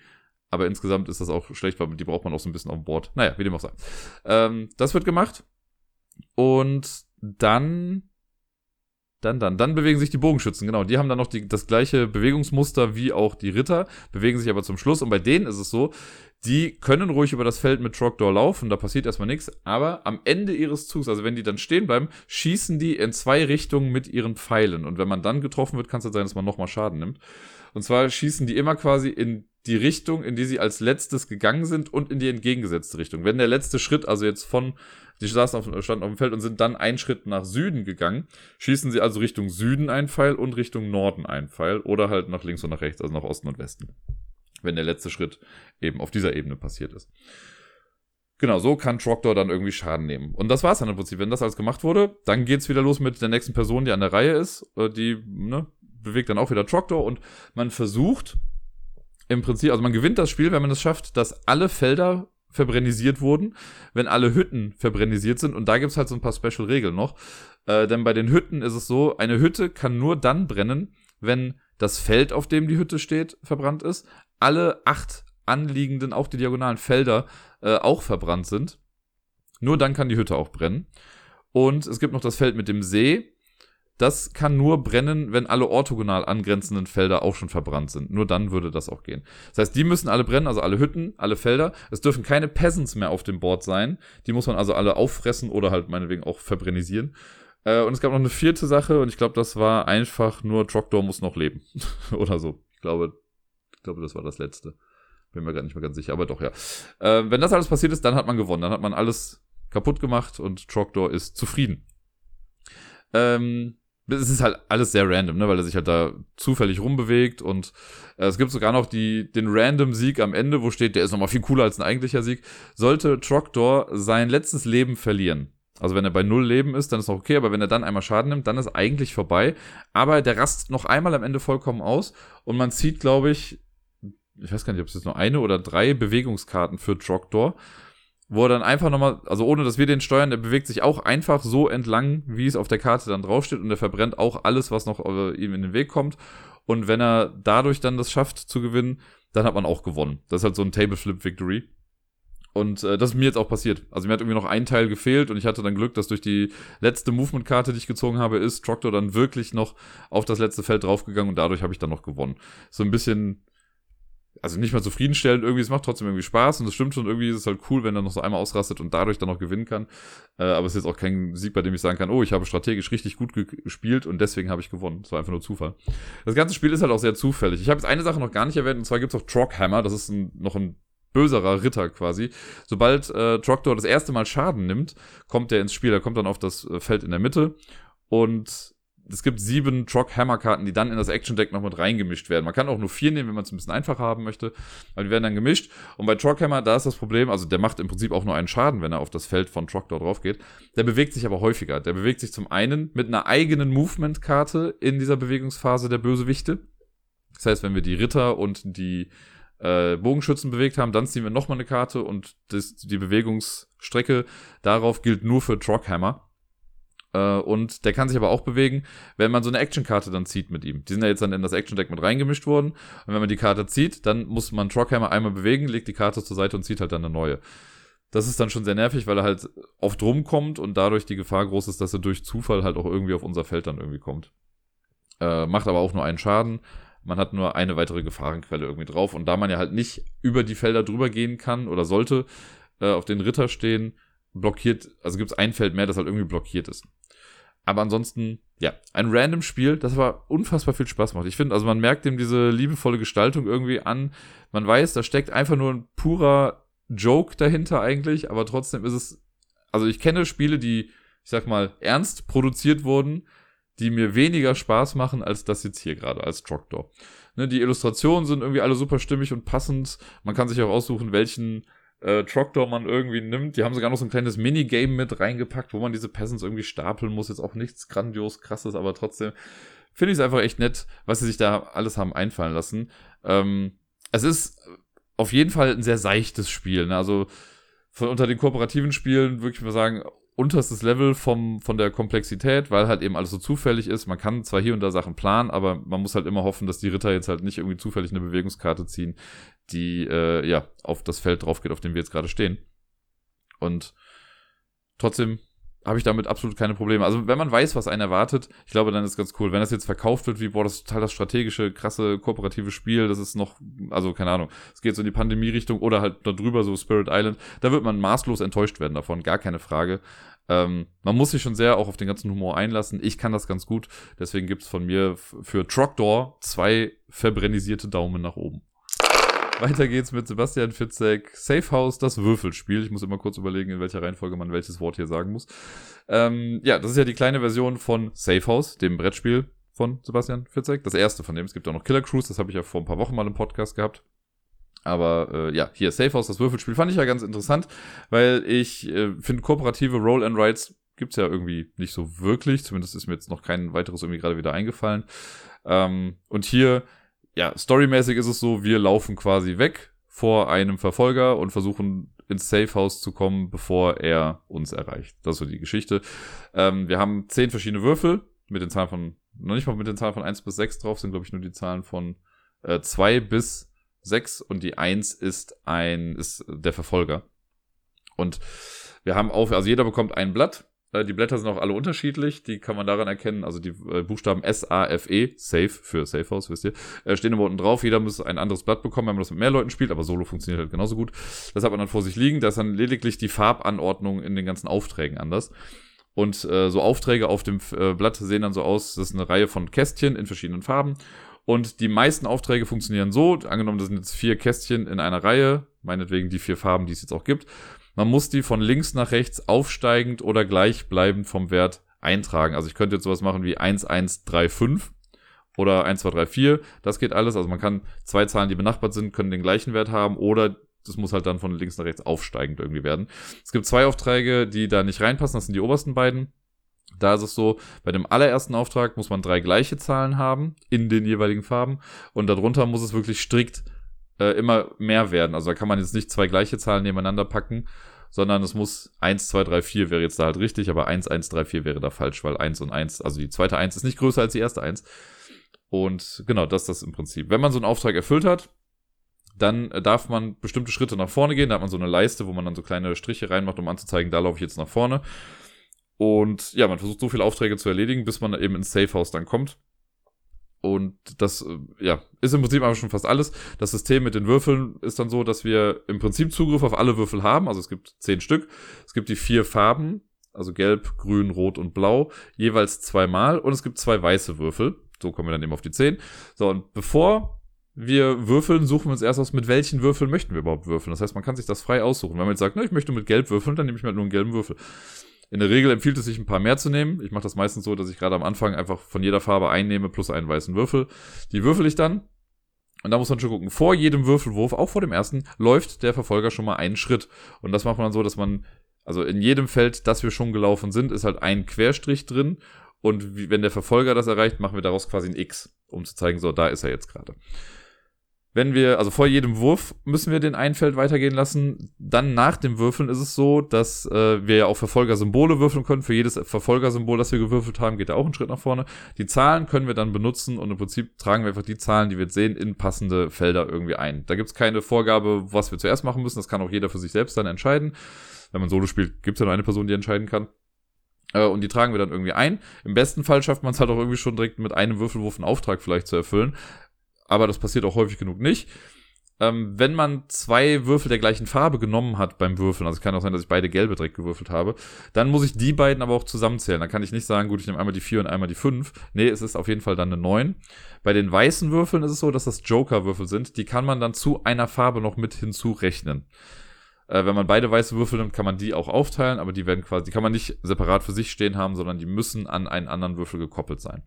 Aber insgesamt ist das auch schlecht, weil die braucht man auch so ein bisschen auf dem Board. Naja, wie dem auch sei. Ähm, das wird gemacht. Und dann dann, dann, dann bewegen sich die Bogenschützen, genau. Die haben dann noch die, das gleiche Bewegungsmuster wie auch die Ritter, bewegen sich aber zum Schluss. Und bei denen ist es so, die können ruhig über das Feld mit Trogdor laufen, da passiert erstmal nichts. Aber am Ende ihres Zugs, also wenn die dann stehen bleiben, schießen die in zwei Richtungen mit ihren Pfeilen. Und wenn man dann getroffen wird, kann es halt sein, dass man nochmal Schaden nimmt. Und zwar schießen die immer quasi in die Richtung, in die sie als letztes gegangen sind und in die entgegengesetzte Richtung. Wenn der letzte Schritt, also jetzt von, die saßen auf, standen auf dem Feld und sind dann einen Schritt nach Süden gegangen, schießen sie also Richtung Süden einen Pfeil und Richtung Norden einen Pfeil oder halt nach links und nach rechts, also nach Osten und Westen. Wenn der letzte Schritt eben auf dieser Ebene passiert ist. Genau, so kann Trogdor dann irgendwie Schaden nehmen. Und das war's dann im Prinzip. Wenn das alles gemacht wurde, dann geht's wieder los mit der nächsten Person, die an der Reihe ist. Äh, die ne, bewegt dann auch wieder Trogdor und man versucht im Prinzip, also man gewinnt das Spiel, wenn man es schafft, dass alle Felder verbrennisiert wurden, wenn alle Hütten verbrennisiert sind. Und da gibt's halt so ein paar Special-Regeln noch. Äh, denn bei den Hütten ist es so, eine Hütte kann nur dann brennen, wenn das Feld, auf dem die Hütte steht, verbrannt ist, alle acht anliegenden, auch die diagonalen Felder äh, auch verbrannt sind. Nur dann kann die Hütte auch brennen. Und es gibt noch das Feld mit dem See. Das kann nur brennen, wenn alle orthogonal angrenzenden Felder auch schon verbrannt sind. Nur dann würde das auch gehen. Das heißt, die müssen alle brennen, also alle Hütten, alle Felder. Es dürfen keine Peasants mehr auf dem Board sein. Die muss man also alle auffressen oder halt meinetwegen auch verbrennisieren. Äh, und es gab noch eine vierte Sache und ich glaube, das war einfach nur Trogdor muss noch leben. oder so. Ich glaube, ich glaube, das war das letzte. Bin mir gar nicht mehr ganz sicher, aber doch, ja. Äh, wenn das alles passiert ist, dann hat man gewonnen. Dann hat man alles kaputt gemacht und Trogdor ist zufrieden. Ähm, es ist halt alles sehr random, ne, weil er sich halt da zufällig rumbewegt und äh, es gibt sogar noch die, den random Sieg am Ende, wo steht, der ist nochmal viel cooler als ein eigentlicher Sieg. Sollte Trogdor sein letztes Leben verlieren, also wenn er bei null Leben ist, dann ist noch okay, aber wenn er dann einmal Schaden nimmt, dann ist eigentlich vorbei. Aber der rastet noch einmal am Ende vollkommen aus und man zieht, glaube ich, ich weiß gar nicht, ob es jetzt nur eine oder drei Bewegungskarten für Trogdor wo er dann einfach nochmal, also ohne dass wir den steuern, der bewegt sich auch einfach so entlang, wie es auf der Karte dann draufsteht und er verbrennt auch alles, was noch äh, ihm in den Weg kommt. Und wenn er dadurch dann das schafft zu gewinnen, dann hat man auch gewonnen. Das ist halt so ein Table Flip Victory. Und äh, das ist mir jetzt auch passiert. Also mir hat irgendwie noch ein Teil gefehlt und ich hatte dann Glück, dass durch die letzte Movement-Karte, die ich gezogen habe, ist Troctor dann wirklich noch auf das letzte Feld draufgegangen und dadurch habe ich dann noch gewonnen. So ein bisschen also nicht mal zufriedenstellend, irgendwie, es macht trotzdem irgendwie Spaß und es stimmt schon, irgendwie ist es halt cool, wenn er noch so einmal ausrastet und dadurch dann noch gewinnen kann. Äh, aber es ist jetzt auch kein Sieg, bei dem ich sagen kann, oh, ich habe strategisch richtig gut gespielt und deswegen habe ich gewonnen. Das war einfach nur Zufall. Das ganze Spiel ist halt auch sehr zufällig. Ich habe jetzt eine Sache noch gar nicht erwähnt, und zwar gibt es auch Trockhammer, das ist ein, noch ein böserer Ritter quasi. Sobald äh, Trogdor das erste Mal Schaden nimmt, kommt er ins Spiel. Er kommt dann auf das äh, Feld in der Mitte und es gibt sieben Trock Hammer Karten, die dann in das Action Deck noch mit reingemischt werden. Man kann auch nur vier nehmen, wenn man es ein bisschen einfacher haben möchte, aber die werden dann gemischt. Und bei Trock Hammer, da ist das Problem, also der macht im Prinzip auch nur einen Schaden, wenn er auf das Feld von Trock dort drauf geht. Der bewegt sich aber häufiger. Der bewegt sich zum einen mit einer eigenen Movement Karte in dieser Bewegungsphase der Bösewichte. Das heißt, wenn wir die Ritter und die äh, Bogenschützen bewegt haben, dann ziehen wir nochmal eine Karte und das, die Bewegungsstrecke darauf gilt nur für Trockhammer. Äh, und der kann sich aber auch bewegen, wenn man so eine Actionkarte dann zieht mit ihm. Die sind ja jetzt dann in das Action-Deck mit reingemischt worden. Und wenn man die Karte zieht, dann muss man Trockhammer einmal bewegen, legt die Karte zur Seite und zieht halt dann eine neue. Das ist dann schon sehr nervig, weil er halt oft rumkommt und dadurch die Gefahr groß ist, dass er durch Zufall halt auch irgendwie auf unser Feld dann irgendwie kommt. Äh, macht aber auch nur einen Schaden. Man hat nur eine weitere Gefahrenquelle irgendwie drauf. Und da man ja halt nicht über die Felder drüber gehen kann oder sollte, äh, auf den Ritter stehen, blockiert, also gibt es ein Feld mehr, das halt irgendwie blockiert ist. Aber ansonsten, ja, ein random Spiel, das aber unfassbar viel Spaß macht. Ich finde, also man merkt ihm diese liebevolle Gestaltung irgendwie an. Man weiß, da steckt einfach nur ein purer Joke dahinter eigentlich, aber trotzdem ist es, also ich kenne Spiele, die, ich sag mal, ernst produziert wurden, die mir weniger Spaß machen als das jetzt hier gerade, als Trogdor. Ne, die Illustrationen sind irgendwie alle super stimmig und passend. Man kann sich auch aussuchen, welchen äh, Trogdor man irgendwie nimmt. Die haben sogar noch so ein kleines Minigame mit reingepackt, wo man diese Peasants irgendwie stapeln muss. Jetzt auch nichts grandios krasses, aber trotzdem finde ich es einfach echt nett, was sie sich da alles haben einfallen lassen. Ähm, es ist auf jeden Fall ein sehr seichtes Spiel. Ne? Also von unter den kooperativen Spielen würde ich mal sagen, unterstes Level vom, von der Komplexität, weil halt eben alles so zufällig ist. Man kann zwar hier und da Sachen planen, aber man muss halt immer hoffen, dass die Ritter jetzt halt nicht irgendwie zufällig eine Bewegungskarte ziehen, die äh, ja auf das Feld drauf geht, auf dem wir jetzt gerade stehen. Und trotzdem habe ich damit absolut keine Probleme. Also wenn man weiß, was einen erwartet, ich glaube, dann ist ganz cool. Wenn das jetzt verkauft wird, wie, boah, das ist total das strategische, krasse, kooperative Spiel, das ist noch, also keine Ahnung, es geht so in die Pandemie-Richtung oder halt da drüber, so Spirit Island, da wird man maßlos enttäuscht werden davon, gar keine Frage. Ähm, man muss sich schon sehr auch auf den ganzen Humor einlassen. Ich kann das ganz gut, deswegen gibt's von mir für Trogdor zwei verbrennisierte Daumen nach oben. Weiter geht's mit Sebastian Fitzek. Safe House, das Würfelspiel. Ich muss immer kurz überlegen, in welcher Reihenfolge man welches Wort hier sagen muss. Ähm, ja, das ist ja die kleine Version von Safe House, dem Brettspiel von Sebastian Fitzek. Das erste von dem. Es gibt auch noch Killer Cruise, das habe ich ja vor ein paar Wochen mal im Podcast gehabt. Aber äh, ja, hier Safe House, das Würfelspiel, fand ich ja ganz interessant, weil ich äh, finde, kooperative Roll and Rides gibt's ja irgendwie nicht so wirklich. Zumindest ist mir jetzt noch kein weiteres irgendwie gerade wieder eingefallen. Ähm, und hier ja, storymäßig ist es so, wir laufen quasi weg vor einem Verfolger und versuchen ins Safehouse zu kommen, bevor er uns erreicht. Das ist so die Geschichte. Ähm, wir haben zehn verschiedene Würfel mit den Zahlen von, noch nicht mal mit den Zahlen von eins bis sechs drauf, sind glaube ich nur die Zahlen von äh, 2 bis sechs und die eins ist ein, ist der Verfolger. Und wir haben auf, also jeder bekommt ein Blatt die Blätter sind auch alle unterschiedlich. Die kann man daran erkennen. Also die äh, Buchstaben S, A, F, E, Safe für Safe House, wisst ihr, äh, stehen immer unten drauf. Jeder muss ein anderes Blatt bekommen, wenn man das mit mehr Leuten spielt. Aber Solo funktioniert halt genauso gut. Das hat man dann vor sich liegen. Da ist dann lediglich die Farbanordnung in den ganzen Aufträgen anders. Und äh, so Aufträge auf dem äh, Blatt sehen dann so aus, das ist eine Reihe von Kästchen in verschiedenen Farben. Und die meisten Aufträge funktionieren so, angenommen, das sind jetzt vier Kästchen in einer Reihe, meinetwegen die vier Farben, die es jetzt auch gibt. Man muss die von links nach rechts aufsteigend oder gleichbleibend vom Wert eintragen. Also ich könnte jetzt sowas machen wie 1135 oder 1234. Das geht alles. Also man kann zwei Zahlen, die benachbart sind, können den gleichen Wert haben oder das muss halt dann von links nach rechts aufsteigend irgendwie werden. Es gibt zwei Aufträge, die da nicht reinpassen. Das sind die obersten beiden. Da ist es so, bei dem allerersten Auftrag muss man drei gleiche Zahlen haben in den jeweiligen Farben und darunter muss es wirklich strikt äh, immer mehr werden. Also da kann man jetzt nicht zwei gleiche Zahlen nebeneinander packen, sondern es muss 1, 2, 3, 4 wäre jetzt da halt richtig, aber 1, 1, 3, 4 wäre da falsch, weil 1 und 1, also die zweite 1 ist nicht größer als die erste 1. Und genau, das ist das im Prinzip. Wenn man so einen Auftrag erfüllt hat, dann darf man bestimmte Schritte nach vorne gehen. Da hat man so eine Leiste, wo man dann so kleine Striche reinmacht, um anzuzeigen, da laufe ich jetzt nach vorne. Und ja, man versucht so viele Aufträge zu erledigen, bis man eben ins Safe House dann kommt. Und das, äh, ja, ist im Prinzip aber schon fast alles. Das System mit den Würfeln ist dann so, dass wir im Prinzip Zugriff auf alle Würfel haben. Also es gibt zehn Stück. Es gibt die vier Farben, also gelb, grün, rot und blau, jeweils zweimal. Und es gibt zwei weiße Würfel. So kommen wir dann eben auf die zehn. So, und bevor wir würfeln, suchen wir uns erst aus, mit welchen Würfeln möchten wir überhaupt würfeln. Das heißt, man kann sich das frei aussuchen. Wenn man jetzt sagt, ne, ich möchte mit gelb würfeln, dann nehme ich mir halt nur einen gelben Würfel. In der Regel empfiehlt es sich, ein paar mehr zu nehmen. Ich mache das meistens so, dass ich gerade am Anfang einfach von jeder Farbe einnehme plus einen weißen Würfel. Die würfel ich dann. Und da muss man schon gucken, vor jedem Würfelwurf, auch vor dem ersten, läuft der Verfolger schon mal einen Schritt. Und das macht man dann so, dass man, also in jedem Feld, das wir schon gelaufen sind, ist halt ein Querstrich drin. Und wenn der Verfolger das erreicht, machen wir daraus quasi ein X, um zu zeigen, so, da ist er jetzt gerade wenn wir, also vor jedem Wurf müssen wir den ein Feld weitergehen lassen. Dann nach dem Würfeln ist es so, dass äh, wir ja auch Verfolgersymbole würfeln können. Für jedes Verfolgersymbol, das wir gewürfelt haben, geht da auch ein Schritt nach vorne. Die Zahlen können wir dann benutzen und im Prinzip tragen wir einfach die Zahlen, die wir jetzt sehen, in passende Felder irgendwie ein. Da gibt's keine Vorgabe, was wir zuerst machen müssen. Das kann auch jeder für sich selbst dann entscheiden. Wenn man Solo spielt, gibt's ja nur eine Person, die entscheiden kann. Äh, und die tragen wir dann irgendwie ein. Im besten Fall schafft man es halt auch irgendwie schon direkt mit einem Würfelwurf einen Auftrag vielleicht zu erfüllen aber das passiert auch häufig genug nicht. Ähm, wenn man zwei Würfel der gleichen Farbe genommen hat beim Würfeln, also es kann auch sein, dass ich beide gelbe direkt gewürfelt habe, dann muss ich die beiden aber auch zusammenzählen. Dann kann ich nicht sagen, gut, ich nehme einmal die 4 und einmal die 5. Nee, es ist auf jeden Fall dann eine 9. Bei den weißen Würfeln ist es so, dass das Joker-Würfel sind. Die kann man dann zu einer Farbe noch mit hinzurechnen. Äh, wenn man beide weiße Würfel nimmt, kann man die auch aufteilen, aber die werden quasi, die kann man nicht separat für sich stehen haben, sondern die müssen an einen anderen Würfel gekoppelt sein.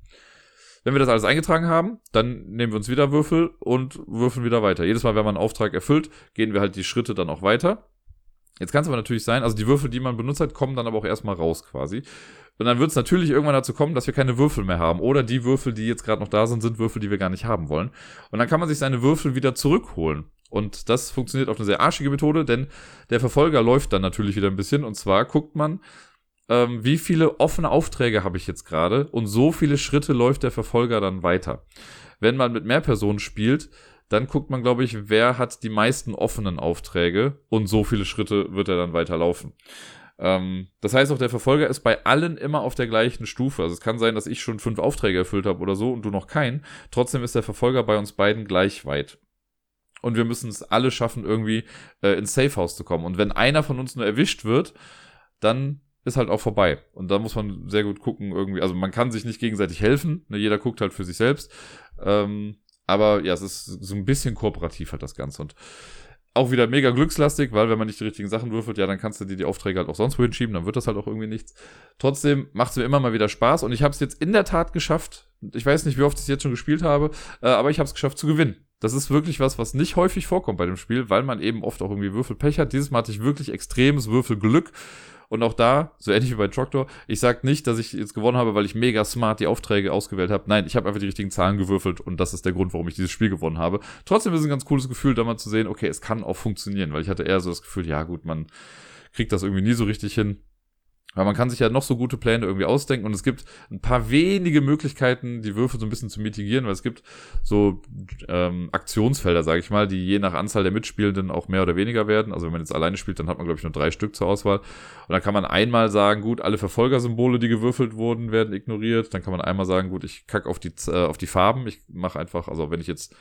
Wenn wir das alles eingetragen haben, dann nehmen wir uns wieder Würfel und würfeln wieder weiter. Jedes Mal, wenn man einen Auftrag erfüllt, gehen wir halt die Schritte dann auch weiter. Jetzt kann es aber natürlich sein, also die Würfel, die man benutzt hat, kommen dann aber auch erstmal raus quasi. Und dann wird es natürlich irgendwann dazu kommen, dass wir keine Würfel mehr haben. Oder die Würfel, die jetzt gerade noch da sind, sind Würfel, die wir gar nicht haben wollen. Und dann kann man sich seine Würfel wieder zurückholen. Und das funktioniert auf eine sehr arschige Methode, denn der Verfolger läuft dann natürlich wieder ein bisschen. Und zwar guckt man, ähm, wie viele offene Aufträge habe ich jetzt gerade. Und so viele Schritte läuft der Verfolger dann weiter. Wenn man mit mehr Personen spielt, dann guckt man, glaube ich, wer hat die meisten offenen Aufträge. Und so viele Schritte wird er dann weiterlaufen. Ähm, das heißt auch, der Verfolger ist bei allen immer auf der gleichen Stufe. Also es kann sein, dass ich schon fünf Aufträge erfüllt habe oder so und du noch keinen. Trotzdem ist der Verfolger bei uns beiden gleich weit. Und wir müssen es alle schaffen, irgendwie äh, ins Safehouse zu kommen. Und wenn einer von uns nur erwischt wird, dann ist halt auch vorbei. Und da muss man sehr gut gucken, irgendwie. Also man kann sich nicht gegenseitig helfen. Ne? Jeder guckt halt für sich selbst. Ähm, aber ja, es ist so ein bisschen kooperativ halt das Ganze. Und auch wieder mega glückslastig, weil wenn man nicht die richtigen Sachen würfelt, ja, dann kannst du dir die Aufträge halt auch sonst wohin schieben, dann wird das halt auch irgendwie nichts. Trotzdem macht es mir immer mal wieder Spaß und ich habe es jetzt in der Tat geschafft. Ich weiß nicht, wie oft ich es jetzt schon gespielt habe, äh, aber ich habe es geschafft zu gewinnen. Das ist wirklich was, was nicht häufig vorkommt bei dem Spiel, weil man eben oft auch irgendwie Würfelpech hat. Dieses Mal hatte ich wirklich extremes Würfelglück und auch da, so ähnlich wie bei Troctor, ich sag nicht, dass ich jetzt gewonnen habe, weil ich mega smart die Aufträge ausgewählt habe. Nein, ich habe einfach die richtigen Zahlen gewürfelt und das ist der Grund, warum ich dieses Spiel gewonnen habe. Trotzdem ist es ein ganz cooles Gefühl, da mal zu sehen, okay, es kann auch funktionieren, weil ich hatte eher so das Gefühl, ja gut, man kriegt das irgendwie nie so richtig hin. Weil man kann sich ja noch so gute Pläne irgendwie ausdenken und es gibt ein paar wenige Möglichkeiten, die Würfel so ein bisschen zu mitigieren, weil es gibt so ähm, Aktionsfelder, sage ich mal, die je nach Anzahl der Mitspielenden auch mehr oder weniger werden. Also wenn man jetzt alleine spielt, dann hat man, glaube ich, nur drei Stück zur Auswahl. Und dann kann man einmal sagen, gut, alle Verfolgersymbole, die gewürfelt wurden, werden ignoriert. Dann kann man einmal sagen, gut, ich kack auf die, äh, auf die Farben. Ich mache einfach, also wenn ich jetzt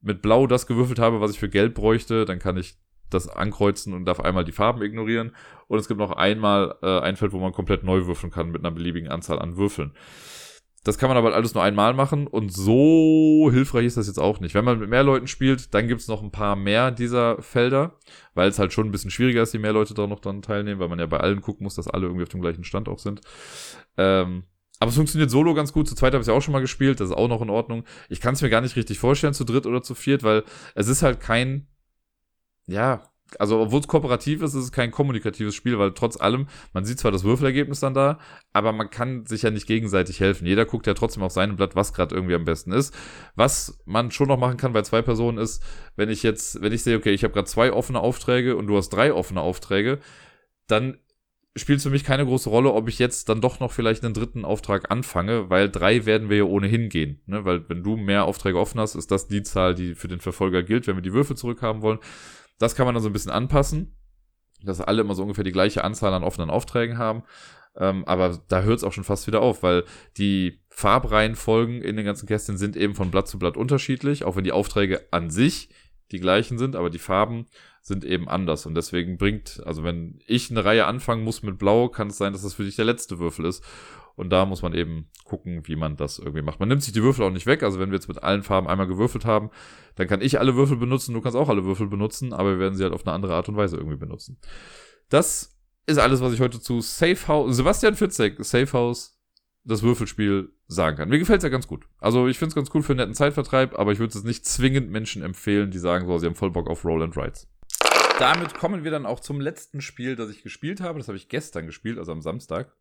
mit Blau das gewürfelt habe, was ich für Gelb bräuchte, dann kann ich das ankreuzen und darf einmal die Farben ignorieren. Und es gibt noch einmal äh, ein Feld, wo man komplett neu würfeln kann mit einer beliebigen Anzahl an Würfeln. Das kann man aber alles nur einmal machen und so hilfreich ist das jetzt auch nicht. Wenn man mit mehr Leuten spielt, dann gibt's noch ein paar mehr dieser Felder, weil es halt schon ein bisschen schwieriger ist, die mehr Leute da noch dann teilnehmen, weil man ja bei allen gucken muss, dass alle irgendwie auf dem gleichen Stand auch sind. Ähm, aber es funktioniert solo ganz gut. Zu zweit habe ich ja auch schon mal gespielt, das ist auch noch in Ordnung. Ich kann es mir gar nicht richtig vorstellen, zu dritt oder zu viert, weil es ist halt kein ja, also obwohl es kooperativ ist, ist es kein kommunikatives Spiel, weil trotz allem, man sieht zwar das Würfelergebnis dann da, aber man kann sich ja nicht gegenseitig helfen. Jeder guckt ja trotzdem auf seinem Blatt, was gerade irgendwie am besten ist. Was man schon noch machen kann bei zwei Personen ist, wenn ich jetzt, wenn ich sehe, okay, ich habe gerade zwei offene Aufträge und du hast drei offene Aufträge, dann spielt es für mich keine große Rolle, ob ich jetzt dann doch noch vielleicht einen dritten Auftrag anfange, weil drei werden wir ja ohnehin gehen. Ne? Weil wenn du mehr Aufträge offen hast, ist das die Zahl, die für den Verfolger gilt, wenn wir die Würfel zurückhaben wollen. Das kann man dann so ein bisschen anpassen, dass alle immer so ungefähr die gleiche Anzahl an offenen Aufträgen haben. Ähm, aber da hört es auch schon fast wieder auf, weil die Farbreihenfolgen in den ganzen Kästchen sind eben von Blatt zu Blatt unterschiedlich, auch wenn die Aufträge an sich die gleichen sind, aber die Farben sind eben anders. Und deswegen bringt, also wenn ich eine Reihe anfangen muss mit Blau, kann es sein, dass das für dich der letzte Würfel ist. Und da muss man eben gucken, wie man das irgendwie macht. Man nimmt sich die Würfel auch nicht weg. Also wenn wir jetzt mit allen Farben einmal gewürfelt haben, dann kann ich alle Würfel benutzen, du kannst auch alle Würfel benutzen, aber wir werden sie halt auf eine andere Art und Weise irgendwie benutzen. Das ist alles, was ich heute zu Safe House, Sebastian Fitzek, Safe House, das Würfelspiel sagen kann. Mir gefällt es ja ganz gut. Also ich finde es ganz cool für einen netten Zeitvertreib, aber ich würde es nicht zwingend Menschen empfehlen, die sagen, so, sie haben voll Bock auf Roll and Rides. Damit kommen wir dann auch zum letzten Spiel, das ich gespielt habe. Das habe ich gestern gespielt, also am Samstag.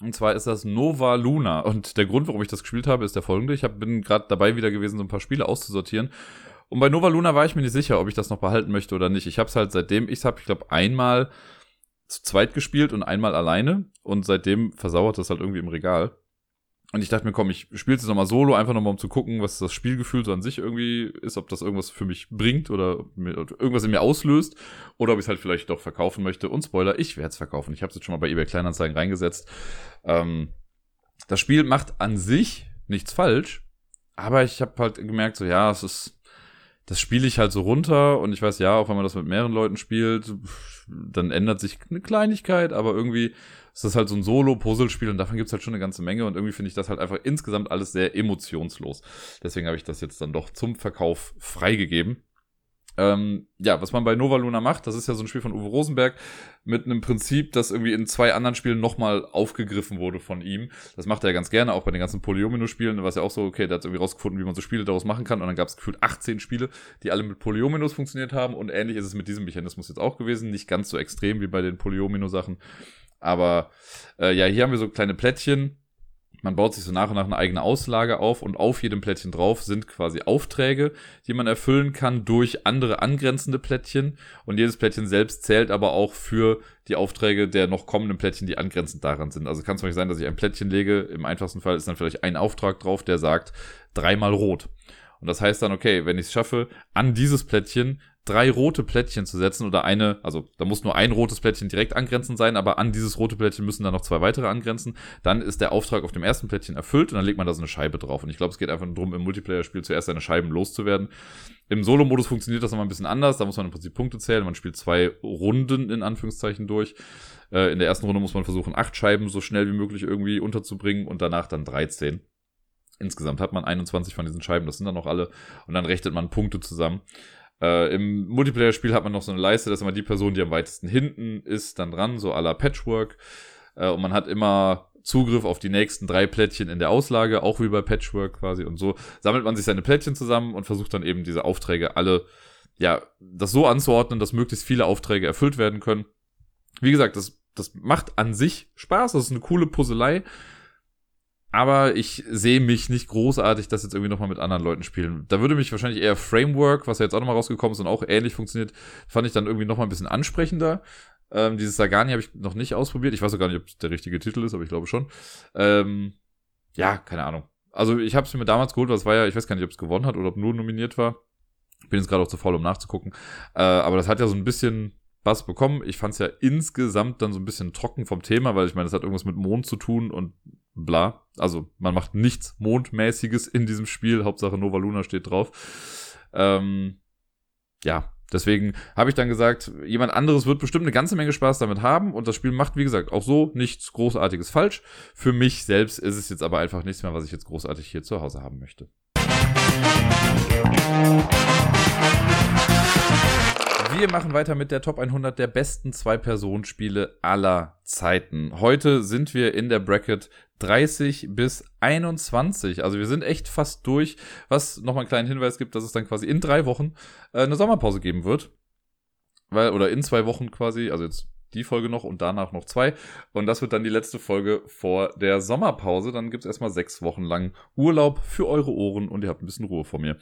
Und zwar ist das Nova Luna. Und der Grund, warum ich das gespielt habe, ist der folgende. Ich bin gerade dabei wieder gewesen, so ein paar Spiele auszusortieren. Und bei Nova Luna war ich mir nicht sicher, ob ich das noch behalten möchte oder nicht. Ich habe es halt seitdem ich habe, ich glaube, einmal zu zweit gespielt und einmal alleine. Und seitdem versauert das halt irgendwie im Regal. Und ich dachte mir, komm, ich spiele es jetzt nochmal solo, einfach nochmal um zu gucken, was das Spielgefühl so an sich irgendwie ist, ob das irgendwas für mich bringt oder irgendwas in mir auslöst oder ob ich es halt vielleicht doch verkaufen möchte. Und Spoiler, ich werde es verkaufen. Ich habe es jetzt schon mal bei eBay Kleinanzeigen reingesetzt. Ähm, das Spiel macht an sich nichts falsch, aber ich habe halt gemerkt, so ja, es ist, das spiele ich halt so runter und ich weiß ja, auch wenn man das mit mehreren Leuten spielt, dann ändert sich eine Kleinigkeit, aber irgendwie ist halt so ein Solo-Puzzlespiel und davon gibt es halt schon eine ganze Menge und irgendwie finde ich das halt einfach insgesamt alles sehr emotionslos. Deswegen habe ich das jetzt dann doch zum Verkauf freigegeben. Ähm, ja, was man bei Nova Luna macht, das ist ja so ein Spiel von Uwe Rosenberg mit einem Prinzip, das irgendwie in zwei anderen Spielen nochmal aufgegriffen wurde von ihm. Das macht er ja ganz gerne, auch bei den ganzen Polyomino-Spielen, was ja auch so, okay, der hat irgendwie rausgefunden, wie man so Spiele daraus machen kann. Und dann gab es gefühlt 18 Spiele, die alle mit Polyominos funktioniert haben. Und ähnlich ist es mit diesem Mechanismus jetzt auch gewesen. Nicht ganz so extrem wie bei den Polyomino-Sachen. Aber äh, ja, hier haben wir so kleine Plättchen, man baut sich so nach und nach eine eigene Auslage auf und auf jedem Plättchen drauf sind quasi Aufträge, die man erfüllen kann durch andere angrenzende Plättchen. Und jedes Plättchen selbst zählt aber auch für die Aufträge der noch kommenden Plättchen, die angrenzend daran sind. Also kann es mal sein, dass ich ein Plättchen lege. Im einfachsten Fall ist dann vielleicht ein Auftrag drauf, der sagt dreimal rot. Und das heißt dann, okay, wenn ich es schaffe, an dieses Plättchen drei rote Plättchen zu setzen oder eine, also da muss nur ein rotes Plättchen direkt angrenzend sein, aber an dieses rote Plättchen müssen dann noch zwei weitere angrenzen. Dann ist der Auftrag auf dem ersten Plättchen erfüllt und dann legt man da so eine Scheibe drauf. Und ich glaube, es geht einfach nur darum, im Multiplayer-Spiel zuerst seine Scheiben loszuwerden. Im Solo-Modus funktioniert das nochmal ein bisschen anders. Da muss man im Prinzip Punkte zählen. Man spielt zwei Runden in Anführungszeichen durch. Äh, in der ersten Runde muss man versuchen, acht Scheiben so schnell wie möglich irgendwie unterzubringen und danach dann 13. Insgesamt hat man 21 von diesen Scheiben, das sind dann noch alle. Und dann rechnet man Punkte zusammen. Äh, Im Multiplayer-Spiel hat man noch so eine Leiste, dass immer die Person, die am weitesten hinten ist, dann dran, so à la Patchwork. Äh, und man hat immer Zugriff auf die nächsten drei Plättchen in der Auslage, auch wie bei Patchwork quasi. Und so sammelt man sich seine Plättchen zusammen und versucht dann eben diese Aufträge alle, ja, das so anzuordnen, dass möglichst viele Aufträge erfüllt werden können. Wie gesagt, das, das macht an sich Spaß, das ist eine coole Puzzlei. Aber ich sehe mich nicht großartig, das jetzt irgendwie nochmal mit anderen Leuten spielen. Da würde mich wahrscheinlich eher Framework, was ja jetzt auch nochmal rausgekommen ist und auch ähnlich funktioniert, fand ich dann irgendwie nochmal ein bisschen ansprechender. Ähm, dieses Sagani habe ich noch nicht ausprobiert. Ich weiß auch gar nicht, ob es der richtige Titel ist, aber ich glaube schon. Ähm, ja, keine Ahnung. Also ich habe es mir damals geholt, was war ja, ich weiß gar nicht, ob es gewonnen hat oder ob nur nominiert war. Bin jetzt gerade auch zu faul, um nachzugucken. Äh, aber das hat ja so ein bisschen was bekommen. Ich fand es ja insgesamt dann so ein bisschen trocken vom Thema, weil ich meine, das hat irgendwas mit Mond zu tun und bla. Also man macht nichts Mondmäßiges in diesem Spiel. Hauptsache Nova Luna steht drauf. Ähm, ja, deswegen habe ich dann gesagt, jemand anderes wird bestimmt eine ganze Menge Spaß damit haben und das Spiel macht, wie gesagt, auch so nichts Großartiges falsch. Für mich selbst ist es jetzt aber einfach nichts mehr, was ich jetzt großartig hier zu Hause haben möchte. Wir machen weiter mit der Top 100 der besten Zwei-Personen-Spiele aller Zeiten. Heute sind wir in der Bracket 30 bis 21. Also wir sind echt fast durch, was nochmal einen kleinen Hinweis gibt, dass es dann quasi in drei Wochen äh, eine Sommerpause geben wird. Weil, oder in zwei Wochen quasi, also jetzt die Folge noch und danach noch zwei. Und das wird dann die letzte Folge vor der Sommerpause. Dann gibt es erstmal sechs Wochen lang Urlaub für eure Ohren und ihr habt ein bisschen Ruhe vor mir.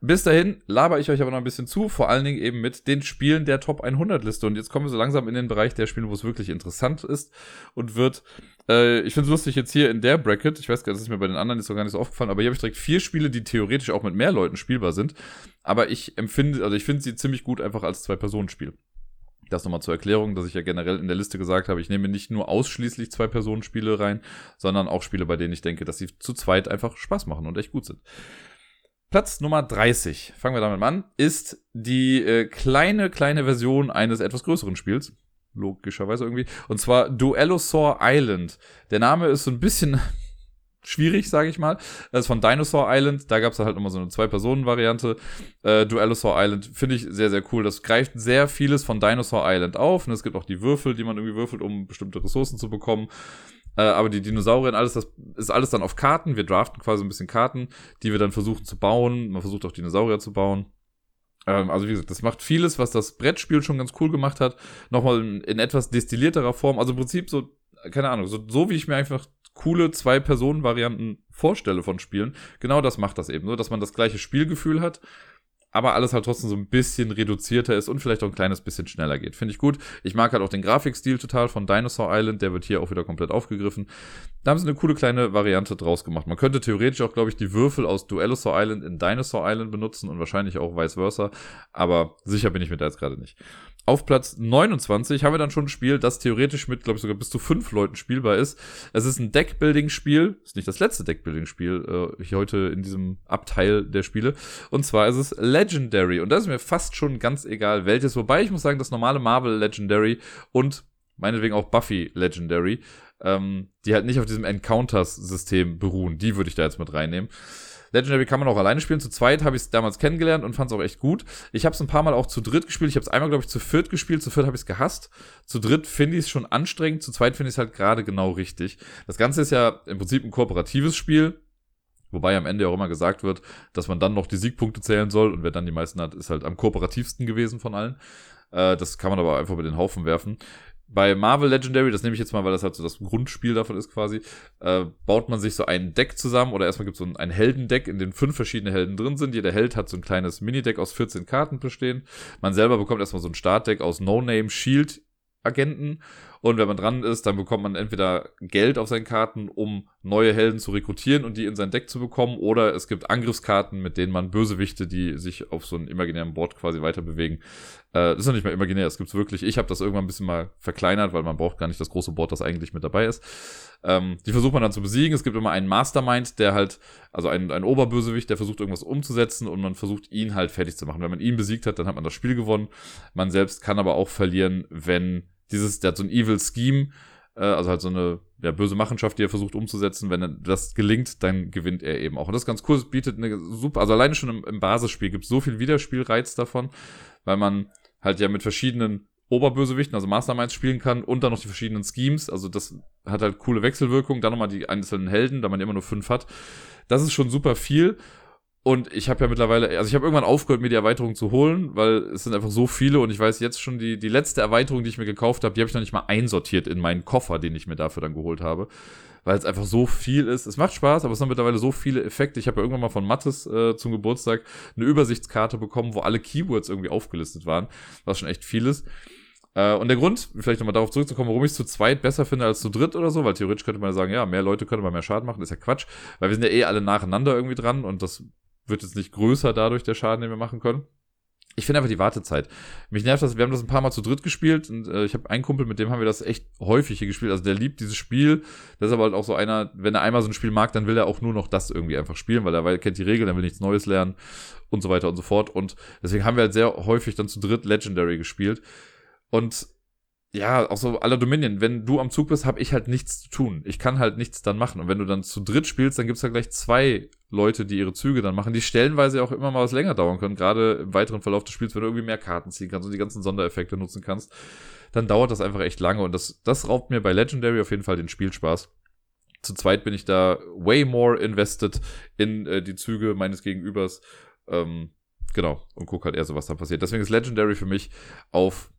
Bis dahin laber ich euch aber noch ein bisschen zu, vor allen Dingen eben mit den Spielen der Top 100 Liste. Und jetzt kommen wir so langsam in den Bereich der Spiele, wo es wirklich interessant ist und wird. Äh, ich finde es lustig jetzt hier in der Bracket, ich weiß gar nicht, das ist mir bei den anderen jetzt so gar nicht so aufgefallen, aber hier habe ich direkt vier Spiele, die theoretisch auch mit mehr Leuten spielbar sind. Aber ich empfinde, also ich finde sie ziemlich gut einfach als Zwei-Personen-Spiel. Das nochmal zur Erklärung, dass ich ja generell in der Liste gesagt habe, ich nehme nicht nur ausschließlich Zwei-Personen-Spiele rein, sondern auch Spiele, bei denen ich denke, dass sie zu zweit einfach Spaß machen und echt gut sind. Platz Nummer 30, fangen wir damit an, ist die äh, kleine, kleine Version eines etwas größeren Spiels. Logischerweise irgendwie. Und zwar Duellosaur Island. Der Name ist so ein bisschen schwierig, sage ich mal. Das ist von Dinosaur Island. Da gab es halt nochmal so eine Zwei-Personen-Variante. Äh, Duellosaur Island finde ich sehr, sehr cool. Das greift sehr vieles von Dinosaur Island auf. Und es gibt auch die Würfel, die man irgendwie würfelt, um bestimmte Ressourcen zu bekommen. Äh, aber die Dinosaurier alles, das ist alles dann auf Karten. Wir draften quasi ein bisschen Karten, die wir dann versuchen zu bauen. Man versucht auch Dinosaurier zu bauen. Ähm, also wie gesagt, das macht vieles, was das Brettspiel schon ganz cool gemacht hat. Nochmal in, in etwas destillierterer Form. Also im Prinzip so, keine Ahnung, so, so wie ich mir einfach coole Zwei-Personen-Varianten vorstelle von Spielen. Genau das macht das eben, so dass man das gleiche Spielgefühl hat, aber alles halt trotzdem so ein bisschen reduzierter ist und vielleicht auch ein kleines bisschen schneller geht. Finde ich gut. Ich mag halt auch den Grafikstil total von Dinosaur Island, der wird hier auch wieder komplett aufgegriffen. Da haben sie eine coole kleine Variante draus gemacht. Man könnte theoretisch auch, glaube ich, die Würfel aus Duellosaur Island in Dinosaur Island benutzen und wahrscheinlich auch vice versa, aber sicher bin ich mir da jetzt gerade nicht. Auf Platz 29 haben wir dann schon ein Spiel, das theoretisch mit, glaube ich, sogar bis zu fünf Leuten spielbar ist. Es ist ein Deckbuilding-Spiel. Ist nicht das letzte Deckbuilding-Spiel äh, hier heute in diesem Abteil der Spiele. Und zwar ist es Legendary. Und da ist mir fast schon ganz egal, welches. Wobei ich muss sagen, das normale Marvel Legendary und meinetwegen auch Buffy Legendary, ähm, die halt nicht auf diesem Encounters-System beruhen, die würde ich da jetzt mit reinnehmen. Legendary kann man auch alleine spielen. Zu zweit habe ich es damals kennengelernt und fand es auch echt gut. Ich habe es ein paar Mal auch zu dritt gespielt. Ich habe es einmal, glaube ich, zu viert gespielt. Zu viert habe ich es gehasst. Zu dritt finde ich es schon anstrengend. Zu zweit finde ich es halt gerade genau richtig. Das Ganze ist ja im Prinzip ein kooperatives Spiel. Wobei am Ende auch immer gesagt wird, dass man dann noch die Siegpunkte zählen soll. Und wer dann die meisten hat, ist halt am kooperativsten gewesen von allen. Äh, das kann man aber einfach über den Haufen werfen bei Marvel Legendary, das nehme ich jetzt mal, weil das halt so das Grundspiel davon ist quasi, äh, baut man sich so ein Deck zusammen oder erstmal gibt es so ein, ein Heldendeck, in dem fünf verschiedene Helden drin sind. Jeder Held hat so ein kleines Minideck aus 14 Karten bestehen. Man selber bekommt erstmal so ein Startdeck aus No-Name Shield Agenten und wenn man dran ist, dann bekommt man entweder Geld auf seinen Karten, um neue Helden zu rekrutieren und die in sein Deck zu bekommen, oder es gibt Angriffskarten, mit denen man Bösewichte, die sich auf so einem imaginären Board quasi weiter bewegen. Äh, das ist noch nicht mal imaginär, das gibt's wirklich. Ich habe das irgendwann ein bisschen mal verkleinert, weil man braucht gar nicht das große Board, das eigentlich mit dabei ist. Ähm, die versucht man dann zu besiegen. Es gibt immer einen Mastermind, der halt, also ein, ein Oberbösewicht, der versucht irgendwas umzusetzen und man versucht ihn halt fertig zu machen. Wenn man ihn besiegt hat, dann hat man das Spiel gewonnen. Man selbst kann aber auch verlieren, wenn dieses, der hat so ein Evil Scheme, äh, also halt so eine ja, böse Machenschaft, die er versucht umzusetzen. Wenn das gelingt, dann gewinnt er eben auch. Und das ist ganz cool, es bietet eine super, also alleine schon im, im Basisspiel gibt es so viel Wiederspielreiz davon, weil man halt ja mit verschiedenen Oberbösewichten, also Masterminds spielen kann und dann noch die verschiedenen Schemes. Also das hat halt coole Wechselwirkungen. Dann nochmal die einzelnen Helden, da man immer nur fünf hat. Das ist schon super viel. Und ich habe ja mittlerweile, also ich habe irgendwann aufgehört, mir die Erweiterung zu holen, weil es sind einfach so viele und ich weiß jetzt schon, die, die letzte Erweiterung, die ich mir gekauft habe, die habe ich noch nicht mal einsortiert in meinen Koffer, den ich mir dafür dann geholt habe. Weil es einfach so viel ist. Es macht Spaß, aber es sind mittlerweile so viele Effekte. Ich habe ja irgendwann mal von Mattes äh, zum Geburtstag eine Übersichtskarte bekommen, wo alle Keywords irgendwie aufgelistet waren, was schon echt viel ist. Äh, und der Grund, vielleicht nochmal darauf zurückzukommen, warum ich es zu zweit besser finde als zu dritt oder so, weil theoretisch könnte man sagen, ja, mehr Leute könnte man mehr Schaden machen, ist ja Quatsch, weil wir sind ja eh alle nacheinander irgendwie dran und das wird jetzt nicht größer dadurch, der Schaden, den wir machen können. Ich finde einfach die Wartezeit. Mich nervt das, wir haben das ein paar Mal zu dritt gespielt und äh, ich habe einen Kumpel, mit dem haben wir das echt häufig hier gespielt. Also der liebt dieses Spiel. Das ist aber halt auch so einer, wenn er einmal so ein Spiel mag, dann will er auch nur noch das irgendwie einfach spielen, weil er kennt die Regeln, er will nichts Neues lernen und so weiter und so fort. Und deswegen haben wir halt sehr häufig dann zu dritt Legendary gespielt. Und ja, auch so aller Dominion, wenn du am Zug bist, habe ich halt nichts zu tun. Ich kann halt nichts dann machen. Und wenn du dann zu dritt spielst, dann gibt's ja gleich zwei Leute, die ihre Züge dann machen, die stellenweise auch immer mal was länger dauern können. Gerade im weiteren Verlauf des Spiels, wenn du irgendwie mehr Karten ziehen kannst und die ganzen Sondereffekte nutzen kannst, dann dauert das einfach echt lange. Und das, das raubt mir bei Legendary auf jeden Fall den Spielspaß. Zu zweit bin ich da way more invested in äh, die Züge meines Gegenübers. Ähm, genau. Und guck halt eher so, was da passiert. Deswegen ist Legendary für mich auf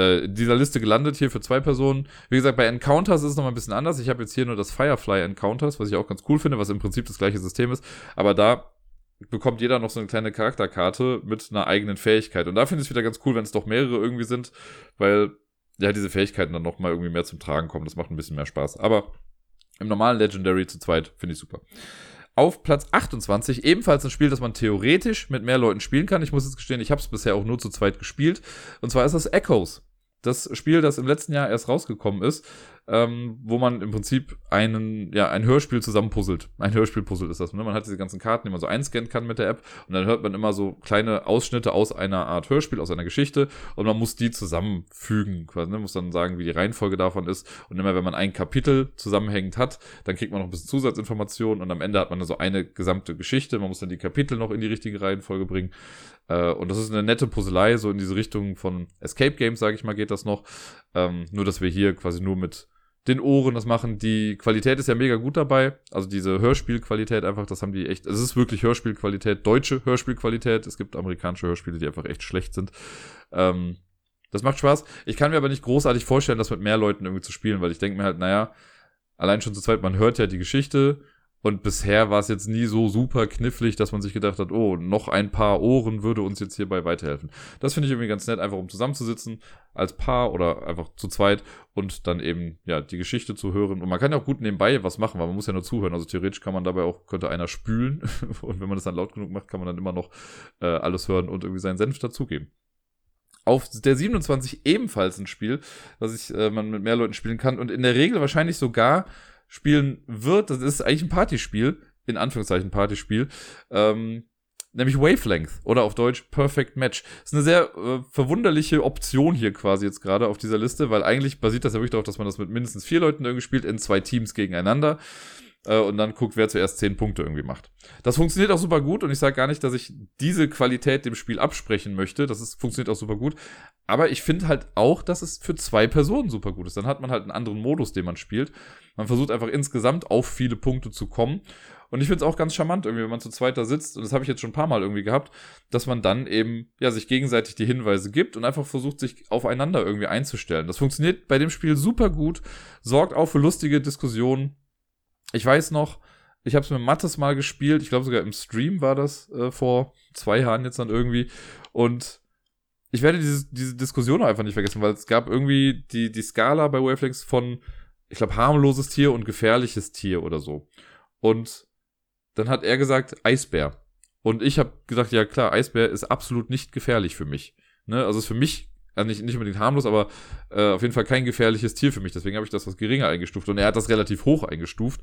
äh, dieser Liste gelandet hier für zwei Personen. Wie gesagt, bei Encounters ist es nochmal ein bisschen anders. Ich habe jetzt hier nur das Firefly Encounters, was ich auch ganz cool finde, was im Prinzip das gleiche System ist. Aber da bekommt jeder noch so eine kleine Charakterkarte mit einer eigenen Fähigkeit. Und da finde ich es wieder ganz cool, wenn es doch mehrere irgendwie sind, weil ja diese Fähigkeiten dann nochmal irgendwie mehr zum Tragen kommen. Das macht ein bisschen mehr Spaß. Aber im normalen Legendary zu zweit finde ich super auf Platz 28, ebenfalls ein Spiel, das man theoretisch mit mehr Leuten spielen kann. Ich muss jetzt gestehen, ich habe es bisher auch nur zu zweit gespielt. Und zwar ist das Echoes. Das Spiel, das im letzten Jahr erst rausgekommen ist, ähm, wo man im Prinzip einen, ja, ein Hörspiel zusammenpuzzelt. Ein Hörspielpuzzle ist das. Ne? Man hat diese ganzen Karten, die man so einscannen kann mit der App und dann hört man immer so kleine Ausschnitte aus einer Art Hörspiel, aus einer Geschichte und man muss die zusammenfügen. Quasi, ne? Muss dann sagen, wie die Reihenfolge davon ist. Und immer wenn man ein Kapitel zusammenhängend hat, dann kriegt man noch ein bisschen Zusatzinformationen und am Ende hat man dann so eine gesamte Geschichte. Man muss dann die Kapitel noch in die richtige Reihenfolge bringen. Äh, und das ist eine nette Puzzlei, so in diese Richtung von Escape Games, sage ich mal, geht das noch. Ähm, nur, dass wir hier quasi nur mit den Ohren das machen. Die Qualität ist ja mega gut dabei. Also diese Hörspielqualität einfach, das haben die echt. Es ist wirklich Hörspielqualität, deutsche Hörspielqualität. Es gibt amerikanische Hörspiele, die einfach echt schlecht sind. Ähm, das macht Spaß. Ich kann mir aber nicht großartig vorstellen, das mit mehr Leuten irgendwie zu spielen, weil ich denke mir halt, naja, allein schon zu zweit, man hört ja die Geschichte und bisher war es jetzt nie so super knifflig, dass man sich gedacht hat, oh, noch ein paar Ohren würde uns jetzt hierbei weiterhelfen. Das finde ich irgendwie ganz nett, einfach um zusammenzusitzen als Paar oder einfach zu zweit und dann eben ja die Geschichte zu hören. Und man kann ja auch gut nebenbei was machen, weil man muss ja nur zuhören. Also theoretisch kann man dabei auch, könnte einer spülen und wenn man das dann laut genug macht, kann man dann immer noch äh, alles hören und irgendwie seinen Senf dazugeben auf der 27 ebenfalls ein Spiel, was ich äh, man mit mehr Leuten spielen kann und in der Regel wahrscheinlich sogar spielen wird. Das ist eigentlich ein Partyspiel, in Anführungszeichen Partyspiel. Ähm, nämlich Wavelength oder auf Deutsch Perfect Match. Das ist eine sehr äh, verwunderliche Option hier quasi jetzt gerade auf dieser Liste, weil eigentlich basiert das ja wirklich darauf, dass man das mit mindestens vier Leuten irgendwie spielt, in zwei Teams gegeneinander. Äh, und dann guckt, wer zuerst 10 Punkte irgendwie macht. Das funktioniert auch super gut und ich sage gar nicht, dass ich diese Qualität dem Spiel absprechen möchte. Das ist, funktioniert auch super gut. Aber ich finde halt auch, dass es für zwei Personen super gut ist. Dann hat man halt einen anderen Modus, den man spielt. Man versucht einfach insgesamt auf viele Punkte zu kommen. Und ich finde es auch ganz charmant, irgendwie, wenn man zu zweit da sitzt, und das habe ich jetzt schon ein paar Mal irgendwie gehabt, dass man dann eben ja sich gegenseitig die Hinweise gibt und einfach versucht, sich aufeinander irgendwie einzustellen. Das funktioniert bei dem Spiel super gut, sorgt auch für lustige Diskussionen. Ich weiß noch, ich habe es mit Mattes mal gespielt, ich glaube sogar im Stream war das äh, vor zwei Jahren jetzt dann irgendwie. Und ich werde diese, diese Diskussion einfach nicht vergessen, weil es gab irgendwie die, die Skala bei Wavelengths von, ich glaube, harmloses Tier und gefährliches Tier oder so. Und dann hat er gesagt, Eisbär. Und ich habe gesagt, ja klar, Eisbär ist absolut nicht gefährlich für mich. Ne? Also ist für mich also nicht, nicht unbedingt harmlos, aber äh, auf jeden Fall kein gefährliches Tier für mich. Deswegen habe ich das was geringer eingestuft. Und er hat das relativ hoch eingestuft.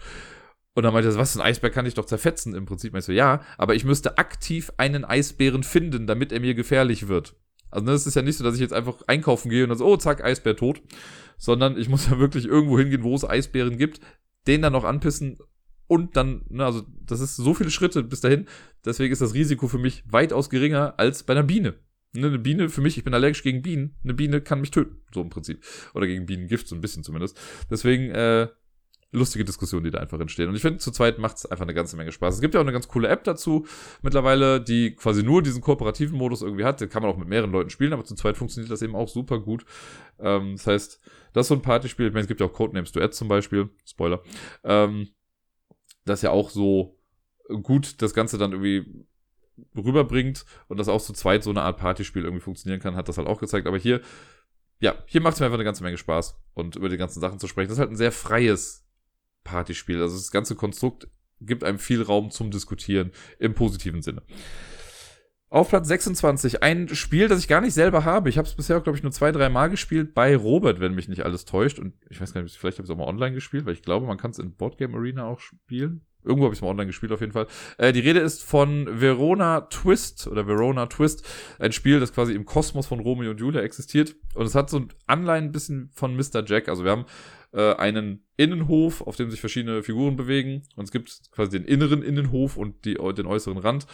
Und dann meinte er, was, ein Eisbär kann ich doch zerfetzen im Prinzip. Ich so, ja, aber ich müsste aktiv einen Eisbären finden, damit er mir gefährlich wird. Also ne, es ist ja nicht so, dass ich jetzt einfach einkaufen gehe und dann so, oh, zack, Eisbär tot. Sondern ich muss ja wirklich irgendwo hingehen, wo es Eisbären gibt, den dann noch anpissen und dann, ne, also das ist so viele Schritte bis dahin. Deswegen ist das Risiko für mich weitaus geringer als bei einer Biene. Ne, eine Biene, für mich, ich bin allergisch gegen Bienen. Eine Biene kann mich töten, so im Prinzip. Oder gegen Bienengift, so ein bisschen zumindest. Deswegen, äh, lustige Diskussionen, die da einfach entstehen. Und ich finde, zu zweit macht es einfach eine ganze Menge Spaß. Es gibt ja auch eine ganz coole App dazu mittlerweile, die quasi nur diesen kooperativen Modus irgendwie hat. Den kann man auch mit mehreren Leuten spielen, aber zu zweit funktioniert das eben auch super gut. Ähm, das heißt, das ist so ein Partyspiel. Ich meine, es gibt ja auch Codenames Duett zum Beispiel. Spoiler. Ähm, das ja auch so gut das Ganze dann irgendwie rüberbringt und das auch zu zweit so eine Art Partyspiel irgendwie funktionieren kann, hat das halt auch gezeigt. Aber hier, ja, hier macht es mir einfach eine ganze Menge Spaß und über die ganzen Sachen zu sprechen. Das ist halt ein sehr freies Partyspiel. Also das ganze Konstrukt gibt einem viel Raum zum Diskutieren im positiven Sinne. Auf Platz 26, ein Spiel, das ich gar nicht selber habe. Ich habe es bisher, glaube ich, nur zwei, drei Mal gespielt bei Robert, wenn mich nicht alles täuscht. Und ich weiß gar nicht, vielleicht habe ich es auch mal online gespielt, weil ich glaube, man kann es in Boardgame Arena auch spielen. Irgendwo habe ich es mal online gespielt, auf jeden Fall. Äh, die Rede ist von Verona Twist oder Verona Twist. Ein Spiel, das quasi im Kosmos von Romeo und Julia existiert. Und es hat so ein Anleihen ein bisschen von Mr. Jack. Also wir haben äh, einen Innenhof, auf dem sich verschiedene Figuren bewegen. Und es gibt quasi den inneren Innenhof und die, den äußeren Rand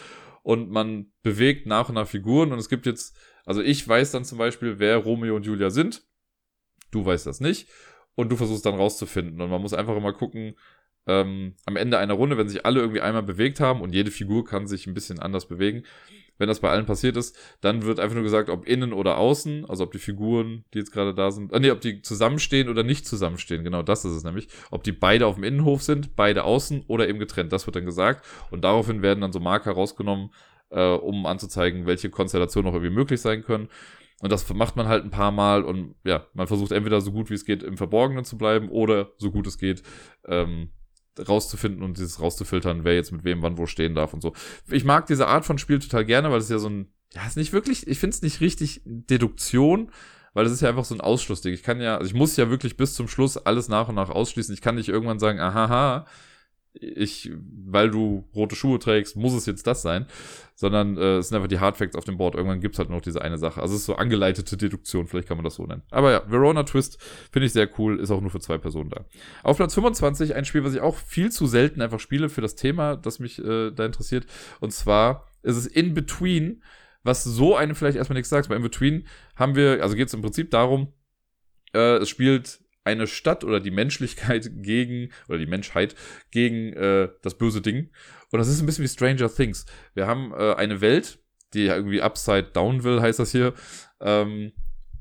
und man bewegt nach und nach Figuren und es gibt jetzt, also ich weiß dann zum Beispiel, wer Romeo und Julia sind. Du weißt das nicht. Und du versuchst dann rauszufinden. Und man muss einfach immer gucken, ähm, am Ende einer Runde, wenn sich alle irgendwie einmal bewegt haben und jede Figur kann sich ein bisschen anders bewegen, wenn das bei allen passiert ist, dann wird einfach nur gesagt, ob innen oder außen, also ob die Figuren, die jetzt gerade da sind, äh, nee, ob die zusammenstehen oder nicht zusammenstehen. Genau das ist es nämlich. Ob die beide auf dem Innenhof sind, beide außen oder eben getrennt. Das wird dann gesagt. Und daraufhin werden dann so Marker rausgenommen, äh, um anzuzeigen, welche Konstellationen noch irgendwie möglich sein können. Und das macht man halt ein paar Mal und ja, man versucht entweder so gut wie es geht im Verborgenen zu bleiben oder so gut es geht ähm, rauszufinden und dieses rauszufiltern, wer jetzt mit wem wann wo stehen darf und so. Ich mag diese Art von Spiel total gerne, weil es ja so ein, ja, ist nicht wirklich, ich finde es nicht richtig Deduktion, weil es ist ja einfach so ein Ausschlussding. Ich kann ja, also ich muss ja wirklich bis zum Schluss alles nach und nach ausschließen. Ich kann nicht irgendwann sagen, aha, ich, weil du rote Schuhe trägst, muss es jetzt das sein, sondern äh, es sind einfach die Hardfacts auf dem Board. Irgendwann gibt's halt noch diese eine Sache. Also es ist so angeleitete Deduktion, vielleicht kann man das so nennen. Aber ja, Verona Twist finde ich sehr cool, ist auch nur für zwei Personen da. Auf Platz 25 ein Spiel, was ich auch viel zu selten einfach spiele für das Thema, das mich äh, da interessiert. Und zwar ist es In Between, was so einem vielleicht erstmal nichts sagt. Bei In Between haben wir, also geht es im Prinzip darum, äh, es spielt eine Stadt oder die Menschlichkeit gegen, oder die Menschheit gegen äh, das böse Ding. Und das ist ein bisschen wie Stranger Things. Wir haben äh, eine Welt, die irgendwie Upside Down will, heißt das hier. Ähm,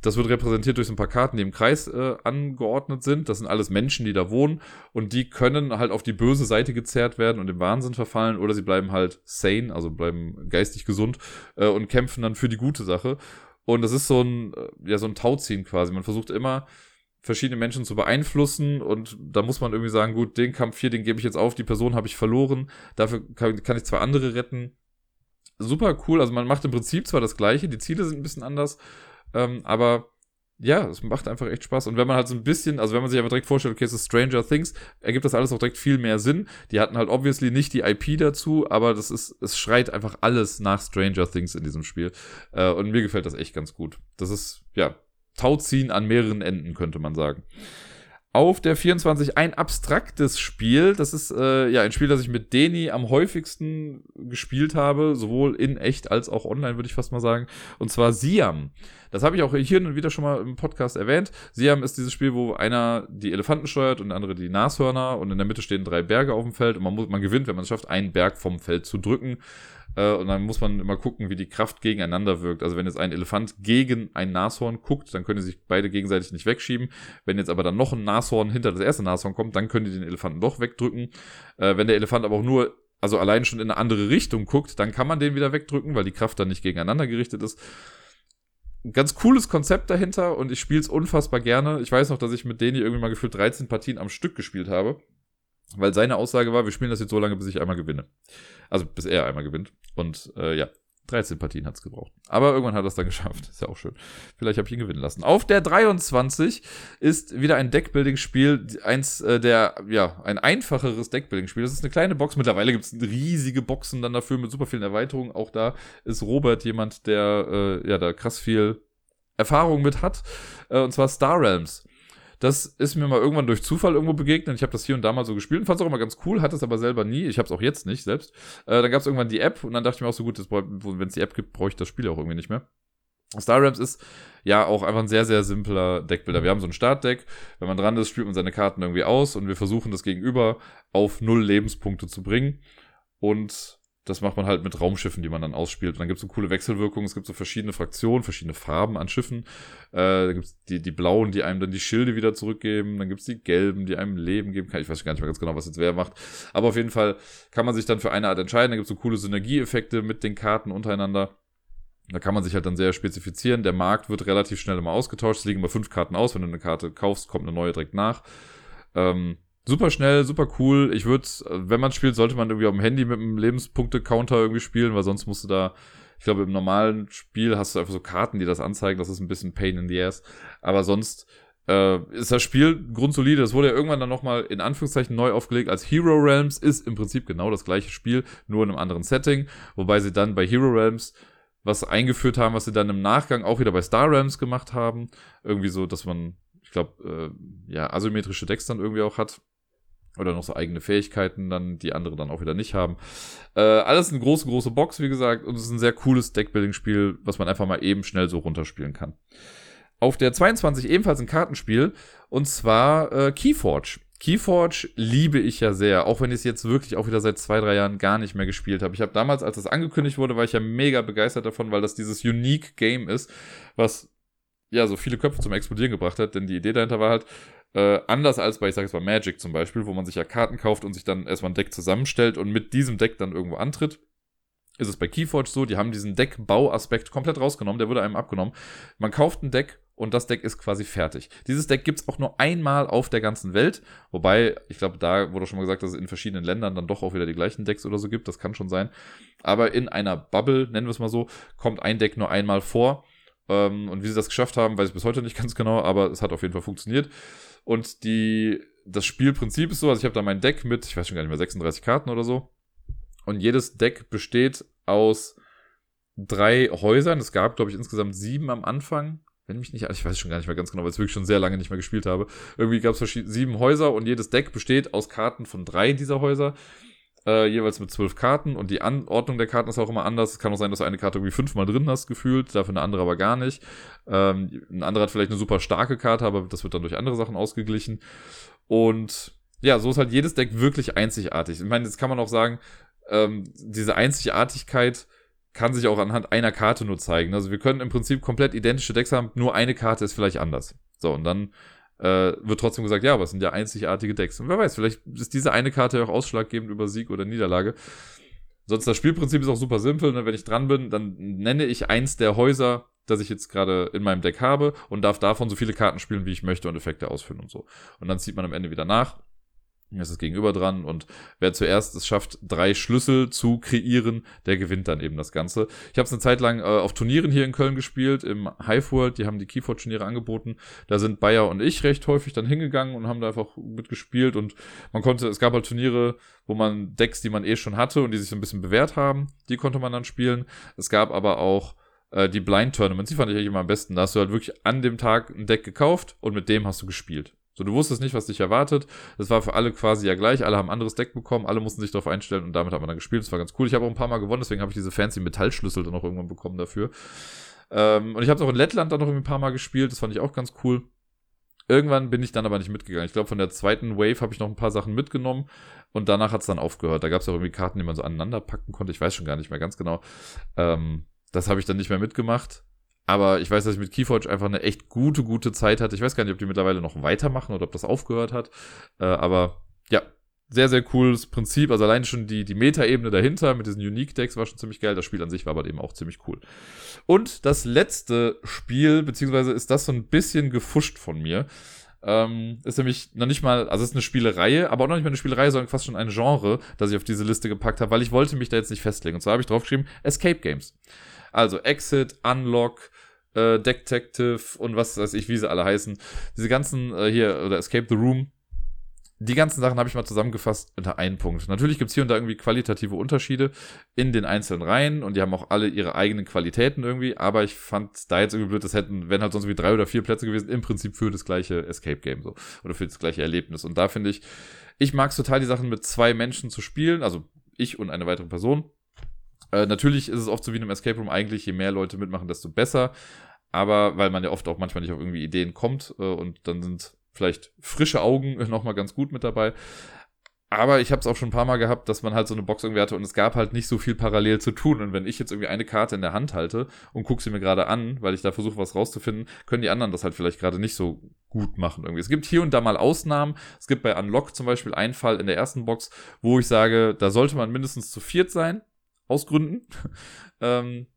das wird repräsentiert durch so ein paar Karten, die im Kreis äh, angeordnet sind. Das sind alles Menschen, die da wohnen. Und die können halt auf die böse Seite gezerrt werden und im Wahnsinn verfallen. Oder sie bleiben halt sane, also bleiben geistig gesund äh, und kämpfen dann für die gute Sache. Und das ist so ein, äh, ja, so ein Tauziehen quasi. Man versucht immer, verschiedene Menschen zu beeinflussen und da muss man irgendwie sagen, gut, den Kampf hier, den gebe ich jetzt auf, die Person habe ich verloren, dafür kann, kann ich zwei andere retten. Super cool, also man macht im Prinzip zwar das gleiche, die Ziele sind ein bisschen anders, ähm, aber ja, es macht einfach echt Spaß. Und wenn man halt so ein bisschen, also wenn man sich einfach direkt vorstellt, okay, es ist Stranger Things, ergibt das alles auch direkt viel mehr Sinn. Die hatten halt obviously nicht die IP dazu, aber das ist, es schreit einfach alles nach Stranger Things in diesem Spiel. Äh, und mir gefällt das echt ganz gut. Das ist, ja, Tauziehen an mehreren Enden, könnte man sagen. Auf der 24 ein abstraktes Spiel. Das ist äh, ja ein Spiel, das ich mit Deni am häufigsten gespielt habe, sowohl in echt als auch online, würde ich fast mal sagen. Und zwar Siam. Das habe ich auch hier und wieder schon mal im Podcast erwähnt. Siam ist dieses Spiel, wo einer die Elefanten steuert und der andere die Nashörner und in der Mitte stehen drei Berge auf dem Feld und man, muss, man gewinnt, wenn man es schafft, einen Berg vom Feld zu drücken. Äh, und dann muss man immer gucken, wie die Kraft gegeneinander wirkt. Also wenn jetzt ein Elefant gegen ein Nashorn guckt, dann können die sich beide gegenseitig nicht wegschieben. Wenn jetzt aber dann noch ein Nashorn hinter das erste Nashorn kommt, dann können die den Elefanten doch wegdrücken. Äh, wenn der Elefant aber auch nur also allein schon in eine andere Richtung guckt, dann kann man den wieder wegdrücken, weil die Kraft dann nicht gegeneinander gerichtet ist ein ganz cooles Konzept dahinter und ich spiele es unfassbar gerne. Ich weiß noch, dass ich mit Deni irgendwie mal gefühlt 13 Partien am Stück gespielt habe. Weil seine Aussage war, wir spielen das jetzt so lange, bis ich einmal gewinne. Also bis er einmal gewinnt. Und äh, ja, 13 Partien hat es gebraucht. Aber irgendwann hat er es dann geschafft. Ist ja auch schön. Vielleicht habe ich ihn gewinnen lassen. Auf der 23 ist wieder ein Deckbuilding-Spiel. Eins äh, der, ja, ein einfacheres Deckbuilding-Spiel. Das ist eine kleine Box. Mittlerweile gibt es riesige Boxen dann dafür mit super vielen Erweiterungen. Auch da ist Robert jemand, der, äh, ja, da krass viel Erfahrung mit hat. Äh, und zwar Star Realms. Das ist mir mal irgendwann durch Zufall irgendwo begegnet. Ich habe das hier und da mal so gespielt und fand es auch immer ganz cool, hatte es aber selber nie. Ich habe es auch jetzt nicht selbst. Äh, dann gab es irgendwann die App und dann dachte ich mir auch so gut, wenn es die App gibt, brauche ich das Spiel auch irgendwie nicht mehr. Star Realms ist ja auch einfach ein sehr, sehr simpler Deckbilder. Wir haben so ein Startdeck. Wenn man dran ist, spielt man seine Karten irgendwie aus und wir versuchen das Gegenüber auf null Lebenspunkte zu bringen. Und das macht man halt mit Raumschiffen, die man dann ausspielt. Und dann gibt es so coole Wechselwirkungen. Es gibt so verschiedene Fraktionen, verschiedene Farben an Schiffen. Äh, da gibt es die, die blauen, die einem dann die Schilde wieder zurückgeben. Dann gibt es die gelben, die einem Leben geben kann. Ich weiß gar nicht mehr ganz genau, was jetzt wer macht. Aber auf jeden Fall kann man sich dann für eine Art entscheiden. Da gibt es so coole Synergieeffekte mit den Karten untereinander. Da kann man sich halt dann sehr spezifizieren. Der Markt wird relativ schnell immer ausgetauscht. Es liegen immer fünf Karten aus. Wenn du eine Karte kaufst, kommt eine neue direkt nach. Ähm, super schnell, super cool. Ich würde, wenn man spielt, sollte man irgendwie auf dem Handy mit einem Lebenspunkte-Counter irgendwie spielen, weil sonst musst du da, ich glaube, im normalen Spiel hast du einfach so Karten, die das anzeigen. Das ist ein bisschen Pain in the ass. Aber sonst äh, ist das Spiel grundsolide. Das wurde ja irgendwann dann nochmal in Anführungszeichen neu aufgelegt als Hero Realms. Ist im Prinzip genau das gleiche Spiel, nur in einem anderen Setting. Wobei sie dann bei Hero Realms was eingeführt haben, was sie dann im Nachgang auch wieder bei Star Realms gemacht haben. Irgendwie so, dass man, ich glaube, äh, ja, asymmetrische Decks dann irgendwie auch hat oder noch so eigene Fähigkeiten dann, die andere dann auch wieder nicht haben. Äh, alles eine große, große Box, wie gesagt, und es ist ein sehr cooles Deckbuilding-Spiel, was man einfach mal eben schnell so runterspielen kann. Auf der 22 ebenfalls ein Kartenspiel, und zwar äh, Keyforge. Keyforge liebe ich ja sehr, auch wenn ich es jetzt wirklich auch wieder seit zwei, drei Jahren gar nicht mehr gespielt habe. Ich habe damals, als es angekündigt wurde, war ich ja mega begeistert davon, weil das dieses Unique Game ist, was ja so viele Köpfe zum Explodieren gebracht hat, denn die Idee dahinter war halt, äh, anders als bei, ich sage jetzt mal Magic zum Beispiel, wo man sich ja Karten kauft und sich dann erstmal ein Deck zusammenstellt und mit diesem Deck dann irgendwo antritt, ist es bei Keyforge so, die haben diesen Deckbauaspekt komplett rausgenommen, der wurde einem abgenommen. Man kauft ein Deck und das Deck ist quasi fertig. Dieses Deck gibt es auch nur einmal auf der ganzen Welt, wobei, ich glaube, da wurde schon mal gesagt, dass es in verschiedenen Ländern dann doch auch wieder die gleichen Decks oder so gibt, das kann schon sein. Aber in einer Bubble, nennen wir es mal so, kommt ein Deck nur einmal vor. Ähm, und wie sie das geschafft haben, weiß ich bis heute nicht ganz genau, aber es hat auf jeden Fall funktioniert. Und die, das Spielprinzip ist so, also ich habe da mein Deck mit, ich weiß schon gar nicht mehr, 36 Karten oder so. Und jedes Deck besteht aus drei Häusern. Es gab, glaube ich, insgesamt sieben am Anfang. Wenn mich nicht, ich weiß schon gar nicht mehr ganz genau, weil ich wirklich schon sehr lange nicht mehr gespielt habe. Irgendwie gab es sieben Häuser und jedes Deck besteht aus Karten von drei dieser Häuser äh, jeweils mit zwölf Karten und die Anordnung der Karten ist auch immer anders. Es kann auch sein, dass du eine Karte irgendwie fünfmal drin hast, gefühlt, dafür eine andere aber gar nicht. Ähm, ein anderer hat vielleicht eine super starke Karte, aber das wird dann durch andere Sachen ausgeglichen. Und ja, so ist halt jedes Deck wirklich einzigartig. Ich meine, jetzt kann man auch sagen, ähm, diese Einzigartigkeit kann sich auch anhand einer Karte nur zeigen. Also wir können im Prinzip komplett identische Decks haben, nur eine Karte ist vielleicht anders. So, und dann äh, wird trotzdem gesagt, ja, aber es sind ja einzigartige Decks. Und wer weiß, vielleicht ist diese eine Karte ja auch ausschlaggebend über Sieg oder Niederlage. Sonst das Spielprinzip ist auch super simpel. Ne? Wenn ich dran bin, dann nenne ich eins der Häuser, das ich jetzt gerade in meinem Deck habe und darf davon so viele Karten spielen, wie ich möchte und Effekte ausführen und so. Und dann zieht man am Ende wieder nach ist das Gegenüber dran und wer zuerst es schafft, drei Schlüssel zu kreieren, der gewinnt dann eben das Ganze. Ich habe es eine Zeit lang äh, auf Turnieren hier in Köln gespielt, im Hive World, die haben die Keyforge-Turniere angeboten. Da sind Bayer und ich recht häufig dann hingegangen und haben da einfach mitgespielt und man konnte, es gab halt Turniere, wo man Decks, die man eh schon hatte und die sich so ein bisschen bewährt haben, die konnte man dann spielen. Es gab aber auch äh, die Blind Tournaments, die fand ich eigentlich immer am besten. Da hast du halt wirklich an dem Tag ein Deck gekauft und mit dem hast du gespielt. So, du wusstest nicht, was dich erwartet. Das war für alle quasi ja gleich. Alle haben ein anderes Deck bekommen. Alle mussten sich darauf einstellen und damit hat man dann gespielt. Das war ganz cool. Ich habe auch ein paar Mal gewonnen, deswegen habe ich diese fancy Metallschlüssel dann auch irgendwann bekommen dafür. Ähm, und ich habe es auch in Lettland dann noch ein paar Mal gespielt. Das fand ich auch ganz cool. Irgendwann bin ich dann aber nicht mitgegangen. Ich glaube, von der zweiten Wave habe ich noch ein paar Sachen mitgenommen und danach hat es dann aufgehört. Da gab es auch irgendwie Karten, die man so aneinander packen konnte. Ich weiß schon gar nicht mehr ganz genau. Ähm, das habe ich dann nicht mehr mitgemacht. Aber ich weiß, dass ich mit Keyforge einfach eine echt gute, gute Zeit hatte. Ich weiß gar nicht, ob die mittlerweile noch weitermachen oder ob das aufgehört hat. Äh, aber ja, sehr, sehr cooles Prinzip. Also allein schon die, die Meta-Ebene dahinter mit diesen Unique-Decks war schon ziemlich geil. Das Spiel an sich war aber eben auch ziemlich cool. Und das letzte Spiel, beziehungsweise ist das so ein bisschen gefuscht von mir. Ähm, ist nämlich noch nicht mal, also ist eine Spielereihe, aber auch noch nicht mal eine Spielereihe, sondern fast schon ein Genre, das ich auf diese Liste gepackt habe, weil ich wollte mich da jetzt nicht festlegen. Und zwar habe ich draufgeschrieben, Escape Games. Also Exit, Unlock, äh, Detective und was weiß ich, wie sie alle heißen. Diese ganzen äh, hier, oder Escape the Room, die ganzen Sachen habe ich mal zusammengefasst unter einen Punkt. Natürlich gibt es hier und da irgendwie qualitative Unterschiede in den einzelnen Reihen und die haben auch alle ihre eigenen Qualitäten irgendwie, aber ich fand da jetzt irgendwie blöd, das hätten, wenn halt sonst wie drei oder vier Plätze gewesen, im Prinzip für das gleiche Escape Game so oder für das gleiche Erlebnis. Und da finde ich, ich mag es total, die Sachen mit zwei Menschen zu spielen, also ich und eine weitere Person. Äh, natürlich ist es oft so wie in einem Escape Room eigentlich, je mehr Leute mitmachen, desto besser. Aber weil man ja oft auch manchmal nicht auf irgendwie Ideen kommt äh, und dann sind vielleicht frische Augen nochmal ganz gut mit dabei. Aber ich habe es auch schon ein paar Mal gehabt, dass man halt so eine Box irgendwie hatte und es gab halt nicht so viel parallel zu tun. Und wenn ich jetzt irgendwie eine Karte in der Hand halte und gucke sie mir gerade an, weil ich da versuche, was rauszufinden, können die anderen das halt vielleicht gerade nicht so gut machen irgendwie. Es gibt hier und da mal Ausnahmen. Es gibt bei Unlock zum Beispiel einen Fall in der ersten Box, wo ich sage, da sollte man mindestens zu viert sein aus Gründen. ähm,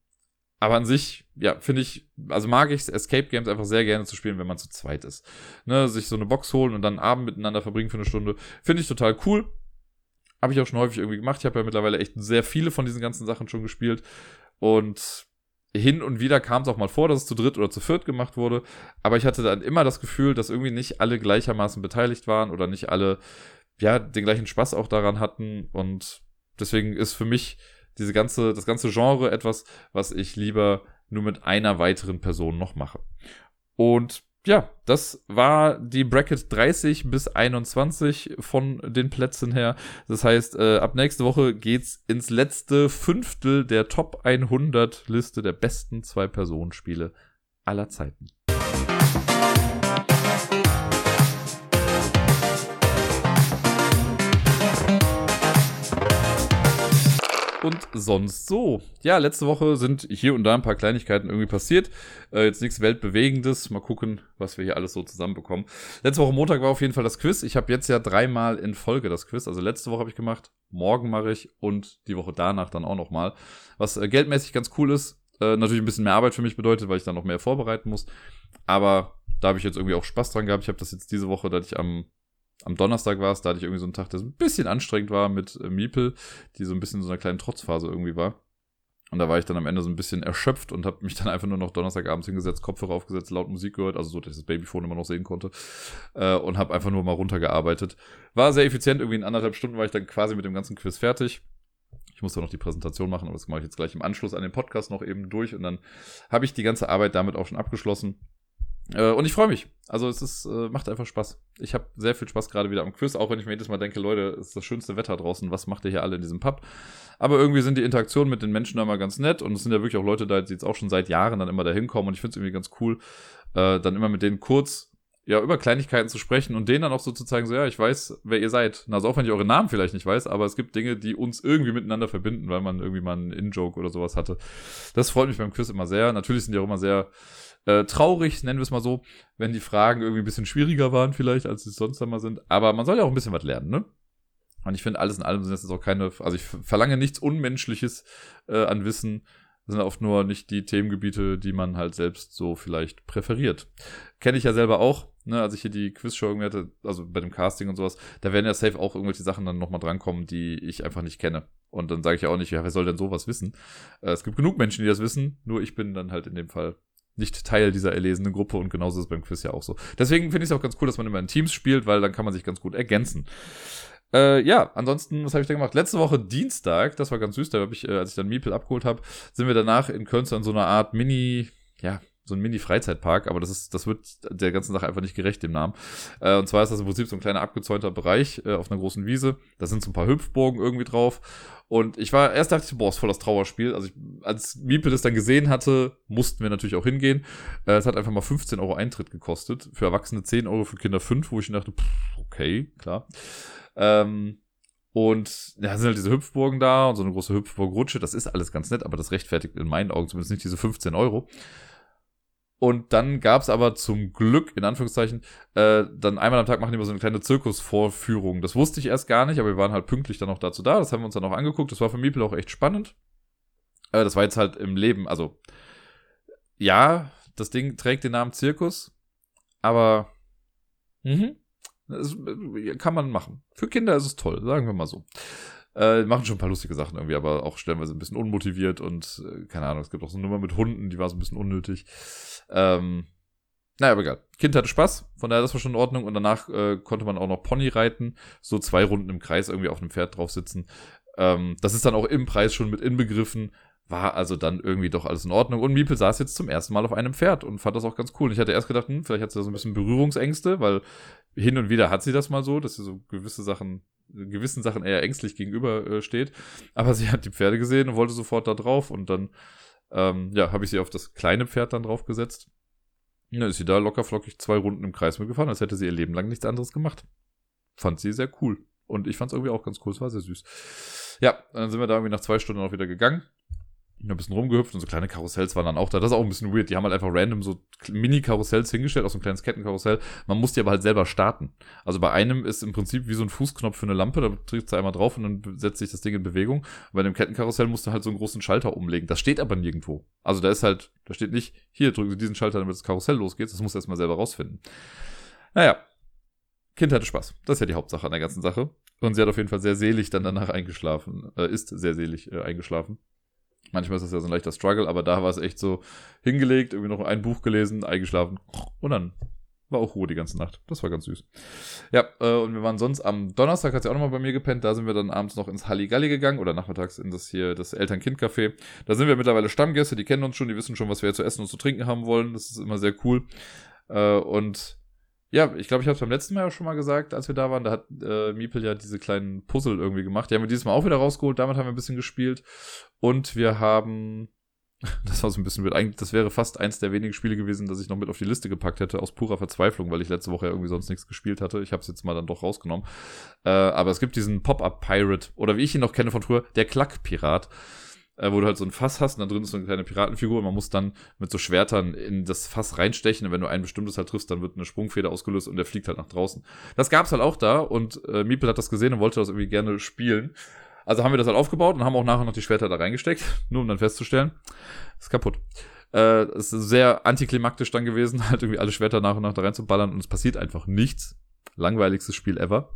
aber an sich, ja, finde ich, also mag ich Escape Games einfach sehr gerne zu spielen, wenn man zu zweit ist. Ne, sich so eine Box holen und dann einen Abend miteinander verbringen für eine Stunde, finde ich total cool. Habe ich auch schon häufig irgendwie gemacht. Ich habe ja mittlerweile echt sehr viele von diesen ganzen Sachen schon gespielt. Und hin und wieder kam es auch mal vor, dass es zu dritt oder zu viert gemacht wurde. Aber ich hatte dann immer das Gefühl, dass irgendwie nicht alle gleichermaßen beteiligt waren oder nicht alle, ja, den gleichen Spaß auch daran hatten. Und deswegen ist für mich diese ganze, das ganze Genre etwas, was ich lieber nur mit einer weiteren Person noch mache. Und ja, das war die Bracket 30 bis 21 von den Plätzen her. Das heißt, äh, ab nächste Woche geht's ins letzte Fünftel der Top 100 Liste der besten Zwei-Personen-Spiele aller Zeiten. Und sonst so. Ja, letzte Woche sind hier und da ein paar Kleinigkeiten irgendwie passiert. Äh, jetzt nichts Weltbewegendes. Mal gucken, was wir hier alles so zusammenbekommen. Letzte Woche Montag war auf jeden Fall das Quiz. Ich habe jetzt ja dreimal in Folge das Quiz. Also letzte Woche habe ich gemacht, morgen mache ich und die Woche danach dann auch nochmal. Was äh, geldmäßig ganz cool ist. Äh, natürlich ein bisschen mehr Arbeit für mich bedeutet, weil ich dann noch mehr vorbereiten muss. Aber da habe ich jetzt irgendwie auch Spaß dran gehabt. Ich habe das jetzt diese Woche, da ich am am Donnerstag war es, da hatte ich irgendwie so einen Tag, der so ein bisschen anstrengend war mit äh, Miepel, die so ein bisschen in so einer kleinen Trotzphase irgendwie war. Und da war ich dann am Ende so ein bisschen erschöpft und habe mich dann einfach nur noch Donnerstagabends hingesetzt, Kopfhörer aufgesetzt, laut Musik gehört, also so, dass ich das Babyphone immer noch sehen konnte. Äh, und habe einfach nur mal runtergearbeitet. War sehr effizient, irgendwie in anderthalb Stunden war ich dann quasi mit dem ganzen Quiz fertig. Ich muss ja noch die Präsentation machen, aber das mache ich jetzt gleich im Anschluss an den Podcast noch eben durch und dann habe ich die ganze Arbeit damit auch schon abgeschlossen. Äh, und ich freue mich. Also es ist, äh, macht einfach Spaß. Ich habe sehr viel Spaß gerade wieder am Quiz, auch wenn ich mir jedes Mal denke, Leute, es ist das schönste Wetter draußen, was macht ihr hier alle in diesem Pub? Aber irgendwie sind die Interaktionen mit den Menschen da immer ganz nett und es sind ja wirklich auch Leute da, die jetzt auch schon seit Jahren dann immer da hinkommen und ich finde es irgendwie ganz cool, äh, dann immer mit denen kurz ja, über Kleinigkeiten zu sprechen und denen dann auch so zu zeigen, so, ja, ich weiß, wer ihr seid. Also auch wenn ich eure Namen vielleicht nicht weiß, aber es gibt Dinge, die uns irgendwie miteinander verbinden, weil man irgendwie mal einen In-Joke oder sowas hatte. Das freut mich beim Quiz immer sehr. Natürlich sind die auch immer sehr, äh, traurig, nennen wir es mal so, wenn die Fragen irgendwie ein bisschen schwieriger waren vielleicht, als sie sonst einmal sind. Aber man soll ja auch ein bisschen was lernen, ne? Und ich finde, alles in allem sind das auch keine, also ich verlange nichts Unmenschliches äh, an Wissen. Das sind oft nur nicht die Themengebiete, die man halt selbst so vielleicht präferiert. Kenne ich ja selber auch, ne, als ich hier die Quizshow irgendwie hatte, also bei dem Casting und sowas, da werden ja safe auch irgendwelche Sachen dann nochmal drankommen, die ich einfach nicht kenne. Und dann sage ich ja auch nicht, ja, wer soll denn sowas wissen? Äh, es gibt genug Menschen, die das wissen, nur ich bin dann halt in dem Fall nicht Teil dieser erlesenen Gruppe und genauso ist es beim Quiz ja auch so. Deswegen finde ich es auch ganz cool, dass man immer in Teams spielt, weil dann kann man sich ganz gut ergänzen. Äh, ja, ansonsten, was habe ich da gemacht? Letzte Woche Dienstag, das war ganz süß, da habe ich, äh, als ich dann Meeple abgeholt habe, sind wir danach in Köln an so einer Art Mini, ja, so ein Mini-Freizeitpark, aber das ist, das wird der ganzen Sache einfach nicht gerecht, dem Namen. Äh, und zwar ist das im Prinzip so ein kleiner abgezäunter Bereich äh, auf einer großen Wiese. Da sind so ein paar Hüpfburgen irgendwie drauf. Und ich war, erst dachte ich, boah, ist voll das Trauerspiel. Also ich, als Miepel das dann gesehen hatte, mussten wir natürlich auch hingehen. Äh, es hat einfach mal 15 Euro Eintritt gekostet. Für Erwachsene 10 Euro, für Kinder 5, wo ich dachte, pff, okay, klar. Ähm, und ja, sind halt diese Hüpfburgen da und so eine große Hüpfburg-Rutsche. Das ist alles ganz nett, aber das rechtfertigt in meinen Augen zumindest nicht diese 15 Euro. Und dann gab's aber zum Glück, in Anführungszeichen, äh, dann einmal am Tag machen die immer so eine kleine Zirkusvorführung. Das wusste ich erst gar nicht, aber wir waren halt pünktlich dann auch dazu da. Das haben wir uns dann auch angeguckt. Das war für Miepel auch echt spannend. Äh, das war jetzt halt im Leben, also ja, das Ding trägt den Namen Zirkus, aber mhm, das kann man machen. Für Kinder ist es toll, sagen wir mal so. Äh, machen schon ein paar lustige Sachen irgendwie, aber auch stellenweise ein bisschen unmotiviert und äh, keine Ahnung, es gibt auch so eine Nummer mit Hunden, die war so ein bisschen unnötig. Ähm, naja, aber egal. Kind hatte Spaß, von daher das war schon in Ordnung und danach äh, konnte man auch noch Pony reiten, so zwei Runden im Kreis irgendwie auf einem Pferd drauf sitzen. Ähm, das ist dann auch im Preis schon mit inbegriffen war also dann irgendwie doch alles in Ordnung. Und Miepel saß jetzt zum ersten Mal auf einem Pferd und fand das auch ganz cool. Und ich hatte erst gedacht, hm, vielleicht hat sie da so ein bisschen Berührungsängste, weil hin und wieder hat sie das mal so, dass sie so gewisse Sachen, gewissen Sachen eher ängstlich gegenüber äh, steht. Aber sie hat die Pferde gesehen und wollte sofort da drauf. Und dann, ähm, ja, habe ich sie auf das kleine Pferd dann drauf gesetzt. Und dann ist sie da locker flockig zwei Runden im Kreis mitgefahren, als hätte sie ihr Leben lang nichts anderes gemacht. Fand sie sehr cool. Und ich fand es irgendwie auch ganz cool. Es war sehr süß. Ja, dann sind wir da irgendwie nach zwei Stunden auch wieder gegangen ein bisschen rumgehüpft und so kleine Karussells waren dann auch da. Das ist auch ein bisschen weird. Die haben halt einfach random so Mini-Karussells hingestellt, auch so ein kleines Kettenkarussell. Man muss die aber halt selber starten. Also bei einem ist im Prinzip wie so ein Fußknopf für eine Lampe, da drückst du einmal drauf und dann setzt sich das Ding in Bewegung. Und bei dem Kettenkarussell musst du halt so einen großen Schalter umlegen. Das steht aber nirgendwo. Also da ist halt, da steht nicht, hier drücken Sie diesen Schalter, damit das Karussell losgeht. Das musst du erstmal selber rausfinden. Naja. Kind hatte Spaß. Das ist ja die Hauptsache an der ganzen Sache. Und sie hat auf jeden Fall sehr selig dann danach eingeschlafen, äh, ist sehr selig äh, eingeschlafen. Manchmal ist das ja so ein leichter Struggle, aber da war es echt so hingelegt, irgendwie noch ein Buch gelesen, eingeschlafen und dann war auch Ruhe die ganze Nacht. Das war ganz süß. Ja, äh, und wir waren sonst am Donnerstag, hat sie auch nochmal bei mir gepennt. Da sind wir dann abends noch ins Halligalli gegangen oder nachmittags in das hier, das Eltern-Kind-Café. Da sind wir mittlerweile Stammgäste, die kennen uns schon, die wissen schon, was wir zu essen und zu trinken haben wollen. Das ist immer sehr cool. Äh, und ja, ich glaube, ich habe es beim letzten Mal ja schon mal gesagt, als wir da waren. Da hat äh, Miepel ja diese kleinen Puzzle irgendwie gemacht. Die haben wir dieses Mal auch wieder rausgeholt. Damit haben wir ein bisschen gespielt. Und wir haben, das war so ein bisschen wild. Eigentlich, das wäre fast eins der wenigen Spiele gewesen, das ich noch mit auf die Liste gepackt hätte, aus purer Verzweiflung, weil ich letzte Woche ja irgendwie sonst nichts gespielt hatte. Ich habe es jetzt mal dann doch rausgenommen. Äh, aber es gibt diesen Pop-Up Pirate, oder wie ich ihn noch kenne von früher, der Klack-Pirat äh, wo du halt so ein Fass hast und da drin ist so eine kleine Piratenfigur und man muss dann mit so Schwertern in das Fass reinstechen und wenn du ein bestimmtes halt triffst, dann wird eine Sprungfeder ausgelöst und der fliegt halt nach draußen. Das gab's halt auch da und äh, Miepel hat das gesehen und wollte das irgendwie gerne spielen. Also haben wir das halt aufgebaut und haben auch nachher noch die Schwerter da reingesteckt, nur um dann festzustellen, ist kaputt. Äh, es ist sehr antiklimaktisch dann gewesen, halt irgendwie alle Schwerter nach und nach da reinzuballern und es passiert einfach nichts. Langweiligstes Spiel ever.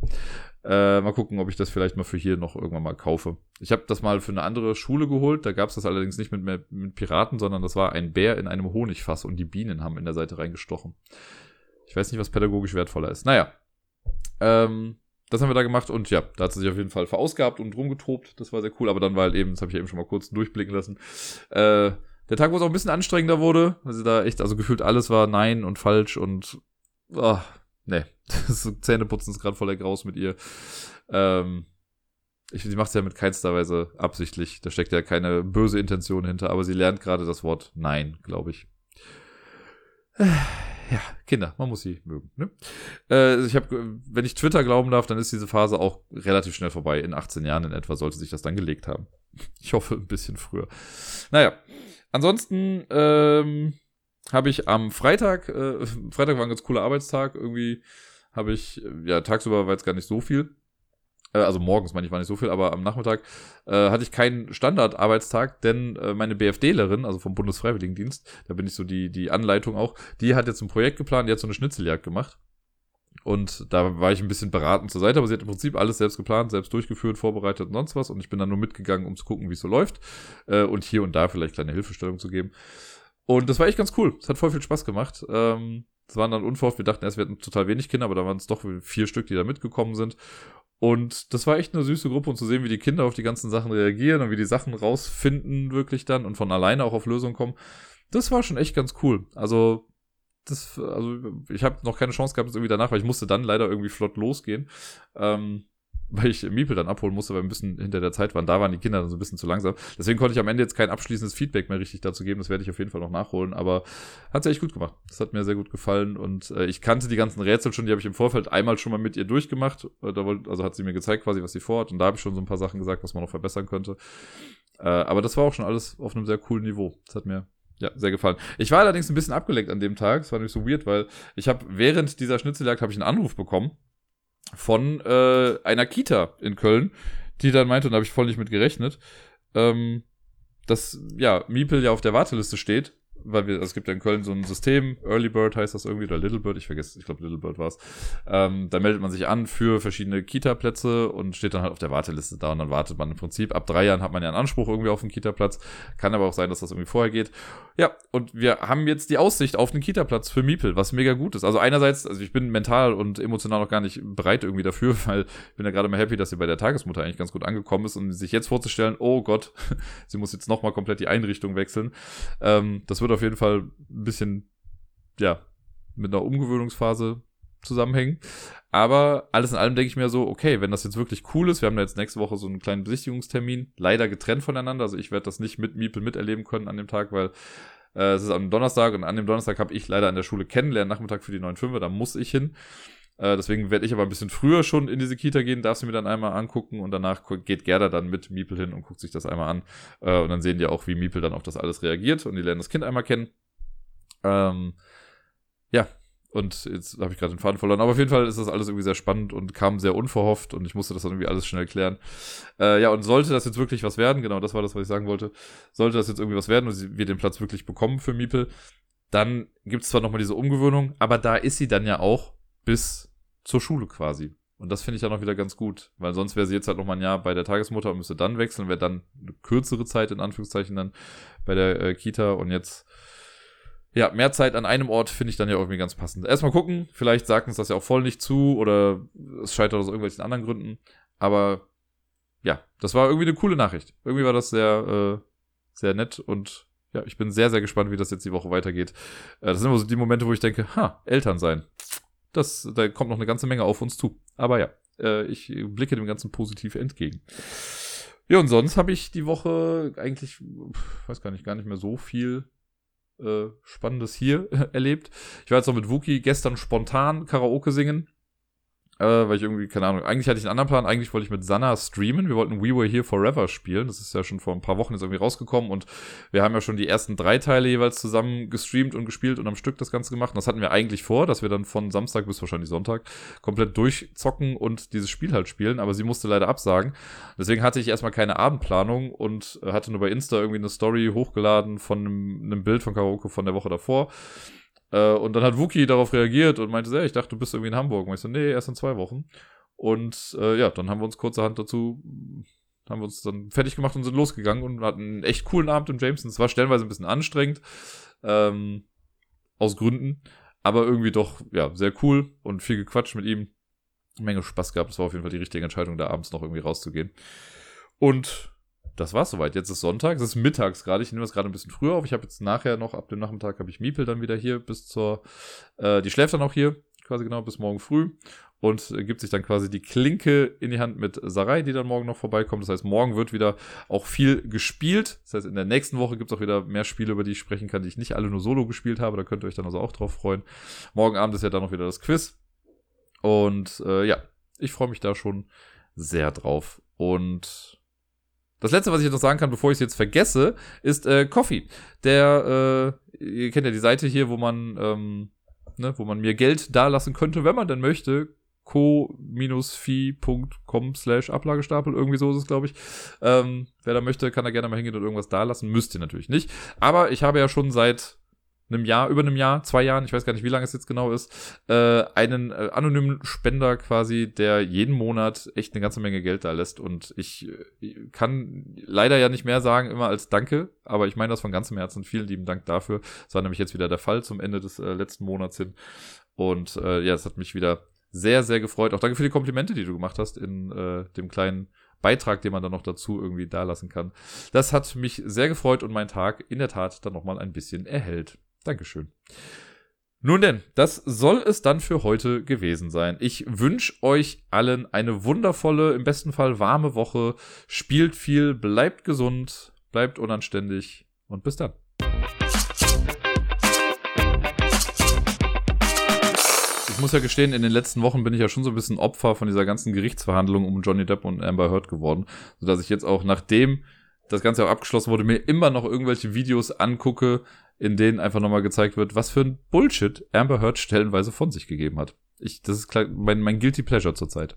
Äh, mal gucken, ob ich das vielleicht mal für hier noch irgendwann mal kaufe. Ich habe das mal für eine andere Schule geholt. Da gab es das allerdings nicht mit, mit Piraten, sondern das war ein Bär in einem Honigfass und die Bienen haben in der Seite reingestochen. Ich weiß nicht, was pädagogisch wertvoller ist. Naja. Ähm, das haben wir da gemacht und ja, da hat sie sich auf jeden Fall verausgabt und rumgetobt. Das war sehr cool, aber dann war halt eben, das habe ich eben schon mal kurz durchblicken lassen, äh, der Tag, wo es auch ein bisschen anstrengender wurde, sie da echt, also gefühlt alles war nein und falsch und oh, nee, Zähneputzen ist gerade voller Graus mit ihr. Ähm, ich, sie macht es ja mit keinster Weise absichtlich. Da steckt ja keine böse Intention hinter, aber sie lernt gerade das Wort Nein, glaube ich. Ja, Kinder, man muss sie mögen. Ne? Äh, ich habe, wenn ich Twitter glauben darf, dann ist diese Phase auch relativ schnell vorbei. In 18 Jahren in etwa sollte sich das dann gelegt haben. Ich hoffe, ein bisschen früher. Naja, ansonsten ähm, habe ich am Freitag, äh, Freitag war ein ganz cooler Arbeitstag, irgendwie habe ich, ja, tagsüber war jetzt gar nicht so viel. Äh, also morgens, meine ich, war nicht so viel, aber am Nachmittag äh, hatte ich keinen Standardarbeitstag, denn äh, meine BFDlerin, also vom Bundesfreiwilligendienst, da bin ich so die, die Anleitung auch, die hat jetzt ein Projekt geplant, die hat so eine Schnitzeljagd gemacht. Und da war ich ein bisschen beratend zur Seite, aber sie hat im Prinzip alles selbst geplant, selbst durchgeführt, vorbereitet und sonst was. Und ich bin dann nur mitgegangen, um zu gucken, wie es so läuft. Äh, und hier und da vielleicht kleine Hilfestellung zu geben. Und das war echt ganz cool. Es hat voll viel Spaß gemacht. Ähm, es waren dann unverhofft, wir dachten erst, wir hätten total wenig Kinder, aber da waren es doch vier Stück, die da mitgekommen sind. Und das war echt eine süße Gruppe und zu sehen, wie die Kinder auf die ganzen Sachen reagieren und wie die Sachen rausfinden wirklich dann und von alleine auch auf Lösungen kommen. das war schon echt ganz cool. Also, das, also ich habe noch keine Chance gehabt, irgendwie danach, weil ich musste dann leider irgendwie flott losgehen. Ähm, weil ich Miepel dann abholen musste, weil wir ein bisschen hinter der Zeit waren. Da waren die Kinder dann so ein bisschen zu langsam. Deswegen konnte ich am Ende jetzt kein abschließendes Feedback mehr richtig dazu geben. Das werde ich auf jeden Fall noch nachholen. Aber hat sie echt gut gemacht. Das hat mir sehr gut gefallen. Und äh, ich kannte die ganzen Rätsel schon. Die habe ich im Vorfeld einmal schon mal mit ihr durchgemacht. Äh, also hat sie mir gezeigt quasi, was sie vorhat. Und da habe ich schon so ein paar Sachen gesagt, was man noch verbessern könnte. Äh, aber das war auch schon alles auf einem sehr coolen Niveau. Das hat mir ja, sehr gefallen. Ich war allerdings ein bisschen abgelenkt an dem Tag. Das war nämlich so weird, weil ich habe während dieser Schnitzeljagd habe ich einen Anruf bekommen von äh, einer Kita in Köln, die dann meinte, und da habe ich voll nicht mit gerechnet, ähm, dass ja Miepel ja auf der Warteliste steht weil wir, es gibt ja in Köln so ein System, Early Bird heißt das irgendwie, oder Little Bird, ich vergesse, ich glaube Little Bird war es. Ähm, da meldet man sich an für verschiedene Kita-Plätze und steht dann halt auf der Warteliste da und dann wartet man im Prinzip. Ab drei Jahren hat man ja einen Anspruch irgendwie auf einen Kita-Platz. Kann aber auch sein, dass das irgendwie vorher geht. Ja, und wir haben jetzt die Aussicht auf einen Kita-Platz für Miepel, was mega gut ist. Also einerseits, also ich bin mental und emotional noch gar nicht bereit irgendwie dafür, weil ich bin ja gerade mal happy, dass sie bei der Tagesmutter eigentlich ganz gut angekommen ist und sich jetzt vorzustellen, oh Gott, sie muss jetzt nochmal komplett die Einrichtung wechseln. Ähm, das wird wird auf jeden Fall ein bisschen, ja, mit einer Umgewöhnungsphase zusammenhängen. Aber alles in allem denke ich mir so, okay, wenn das jetzt wirklich cool ist, wir haben da jetzt nächste Woche so einen kleinen Besichtigungstermin, leider getrennt voneinander, also ich werde das nicht mit Miepel miterleben können an dem Tag, weil äh, es ist am Donnerstag und an dem Donnerstag habe ich leider an der Schule kennenlernen, Nachmittag für die 9.5, da muss ich hin. Äh, deswegen werde ich aber ein bisschen früher schon in diese Kita gehen, darf sie mir dann einmal angucken und danach geht Gerda dann mit Miepel hin und guckt sich das einmal an. Äh, und dann sehen die auch, wie Miepel dann auf das alles reagiert und die lernen das Kind einmal kennen. Ähm, ja, und jetzt habe ich gerade den Faden verloren. Aber auf jeden Fall ist das alles irgendwie sehr spannend und kam sehr unverhofft und ich musste das dann irgendwie alles schnell klären. Äh, ja, und sollte das jetzt wirklich was werden, genau das war das, was ich sagen wollte, sollte das jetzt irgendwie was werden und wir den Platz wirklich bekommen für Miepel, dann gibt es zwar nochmal diese Umgewöhnung, aber da ist sie dann ja auch bis zur Schule quasi. Und das finde ich dann auch wieder ganz gut, weil sonst wäre sie jetzt halt noch mal ein Jahr bei der Tagesmutter und müsste dann wechseln, wäre dann eine kürzere Zeit in Anführungszeichen dann bei der äh, Kita und jetzt ja, mehr Zeit an einem Ort finde ich dann ja irgendwie ganz passend. Erstmal gucken, vielleicht sagt uns das ja auch voll nicht zu oder es scheitert aus irgendwelchen anderen Gründen, aber ja, das war irgendwie eine coole Nachricht. Irgendwie war das sehr äh, sehr nett und ja, ich bin sehr sehr gespannt, wie das jetzt die Woche weitergeht. Äh, das sind immer so die Momente, wo ich denke, ha, Eltern sein das, da kommt noch eine ganze Menge auf uns zu. Aber ja, äh, ich blicke dem Ganzen positiv entgegen. Ja, und sonst habe ich die Woche eigentlich, weiß gar nicht, gar nicht mehr so viel äh, Spannendes hier erlebt. Ich war jetzt noch mit Wookie gestern spontan Karaoke singen äh, weil ich irgendwie, keine Ahnung, eigentlich hatte ich einen anderen Plan, eigentlich wollte ich mit Sanna streamen, wir wollten We Were Here Forever spielen, das ist ja schon vor ein paar Wochen jetzt irgendwie rausgekommen und wir haben ja schon die ersten drei Teile jeweils zusammen gestreamt und gespielt und am Stück das Ganze gemacht. Und das hatten wir eigentlich vor, dass wir dann von Samstag bis wahrscheinlich Sonntag komplett durchzocken und dieses Spiel halt spielen, aber sie musste leider absagen, deswegen hatte ich erstmal keine Abendplanung und hatte nur bei Insta irgendwie eine Story hochgeladen von einem, einem Bild von Karaoke von der Woche davor äh, und dann hat Wookie darauf reagiert und meinte, hey, ich dachte, du bist irgendwie in Hamburg. Und ich so, nee, erst in zwei Wochen. Und äh, ja, dann haben wir uns kurzerhand dazu, haben wir uns dann fertig gemacht und sind losgegangen und hatten einen echt coolen Abend im Jameson. Es war stellenweise ein bisschen anstrengend, ähm, aus Gründen, aber irgendwie doch, ja, sehr cool und viel gequatscht mit ihm. Menge Spaß gehabt. Es war auf jeden Fall die richtige Entscheidung, da abends noch irgendwie rauszugehen. Und das war's soweit. Jetzt ist Sonntag, es ist mittags gerade. Ich nehme das gerade ein bisschen früher auf. Ich habe jetzt nachher noch, ab dem Nachmittag habe ich Miepel dann wieder hier bis zur, äh, die schläft dann auch hier, quasi genau bis morgen früh und gibt sich dann quasi die Klinke in die Hand mit Sarai, die dann morgen noch vorbeikommt. Das heißt, morgen wird wieder auch viel gespielt. Das heißt, in der nächsten Woche gibt es auch wieder mehr Spiele, über die ich sprechen kann, die ich nicht alle nur solo gespielt habe. Da könnt ihr euch dann also auch drauf freuen. Morgen Abend ist ja dann noch wieder das Quiz. Und äh, ja, ich freue mich da schon sehr drauf. Und das letzte, was ich jetzt noch sagen kann, bevor ich es jetzt vergesse, ist äh, Coffee. Der, äh, ihr kennt ja die Seite hier, wo man, ähm, ne, wo man mir Geld dalassen könnte, wenn man denn möchte. co-fi.com slash Ablagestapel, irgendwie so ist es, glaube ich. Ähm, wer da möchte, kann da gerne mal hingehen und irgendwas dalassen. Müsst ihr natürlich nicht. Aber ich habe ja schon seit einem Jahr, über einem Jahr, zwei Jahren, ich weiß gar nicht, wie lange es jetzt genau ist, äh, einen äh, anonymen Spender quasi, der jeden Monat echt eine ganze Menge Geld da lässt. Und ich äh, kann leider ja nicht mehr sagen, immer als Danke, aber ich meine das von ganzem Herzen. Vielen lieben Dank dafür. Das war nämlich jetzt wieder der Fall zum Ende des äh, letzten Monats hin. Und äh, ja, es hat mich wieder sehr, sehr gefreut. Auch danke für die Komplimente, die du gemacht hast in äh, dem kleinen Beitrag, den man dann noch dazu irgendwie da lassen kann. Das hat mich sehr gefreut und mein Tag in der Tat dann nochmal ein bisschen erhellt. Dankeschön. Nun denn, das soll es dann für heute gewesen sein. Ich wünsche euch allen eine wundervolle, im besten Fall warme Woche. Spielt viel, bleibt gesund, bleibt unanständig und bis dann. Ich muss ja gestehen, in den letzten Wochen bin ich ja schon so ein bisschen Opfer von dieser ganzen Gerichtsverhandlung um Johnny Depp und Amber Heard geworden, sodass ich jetzt auch nachdem das Ganze auch abgeschlossen wurde, mir immer noch irgendwelche Videos angucke, in denen einfach nochmal gezeigt wird, was für ein Bullshit Amber Heard stellenweise von sich gegeben hat. Ich, das ist klar, mein, mein Guilty Pleasure zurzeit.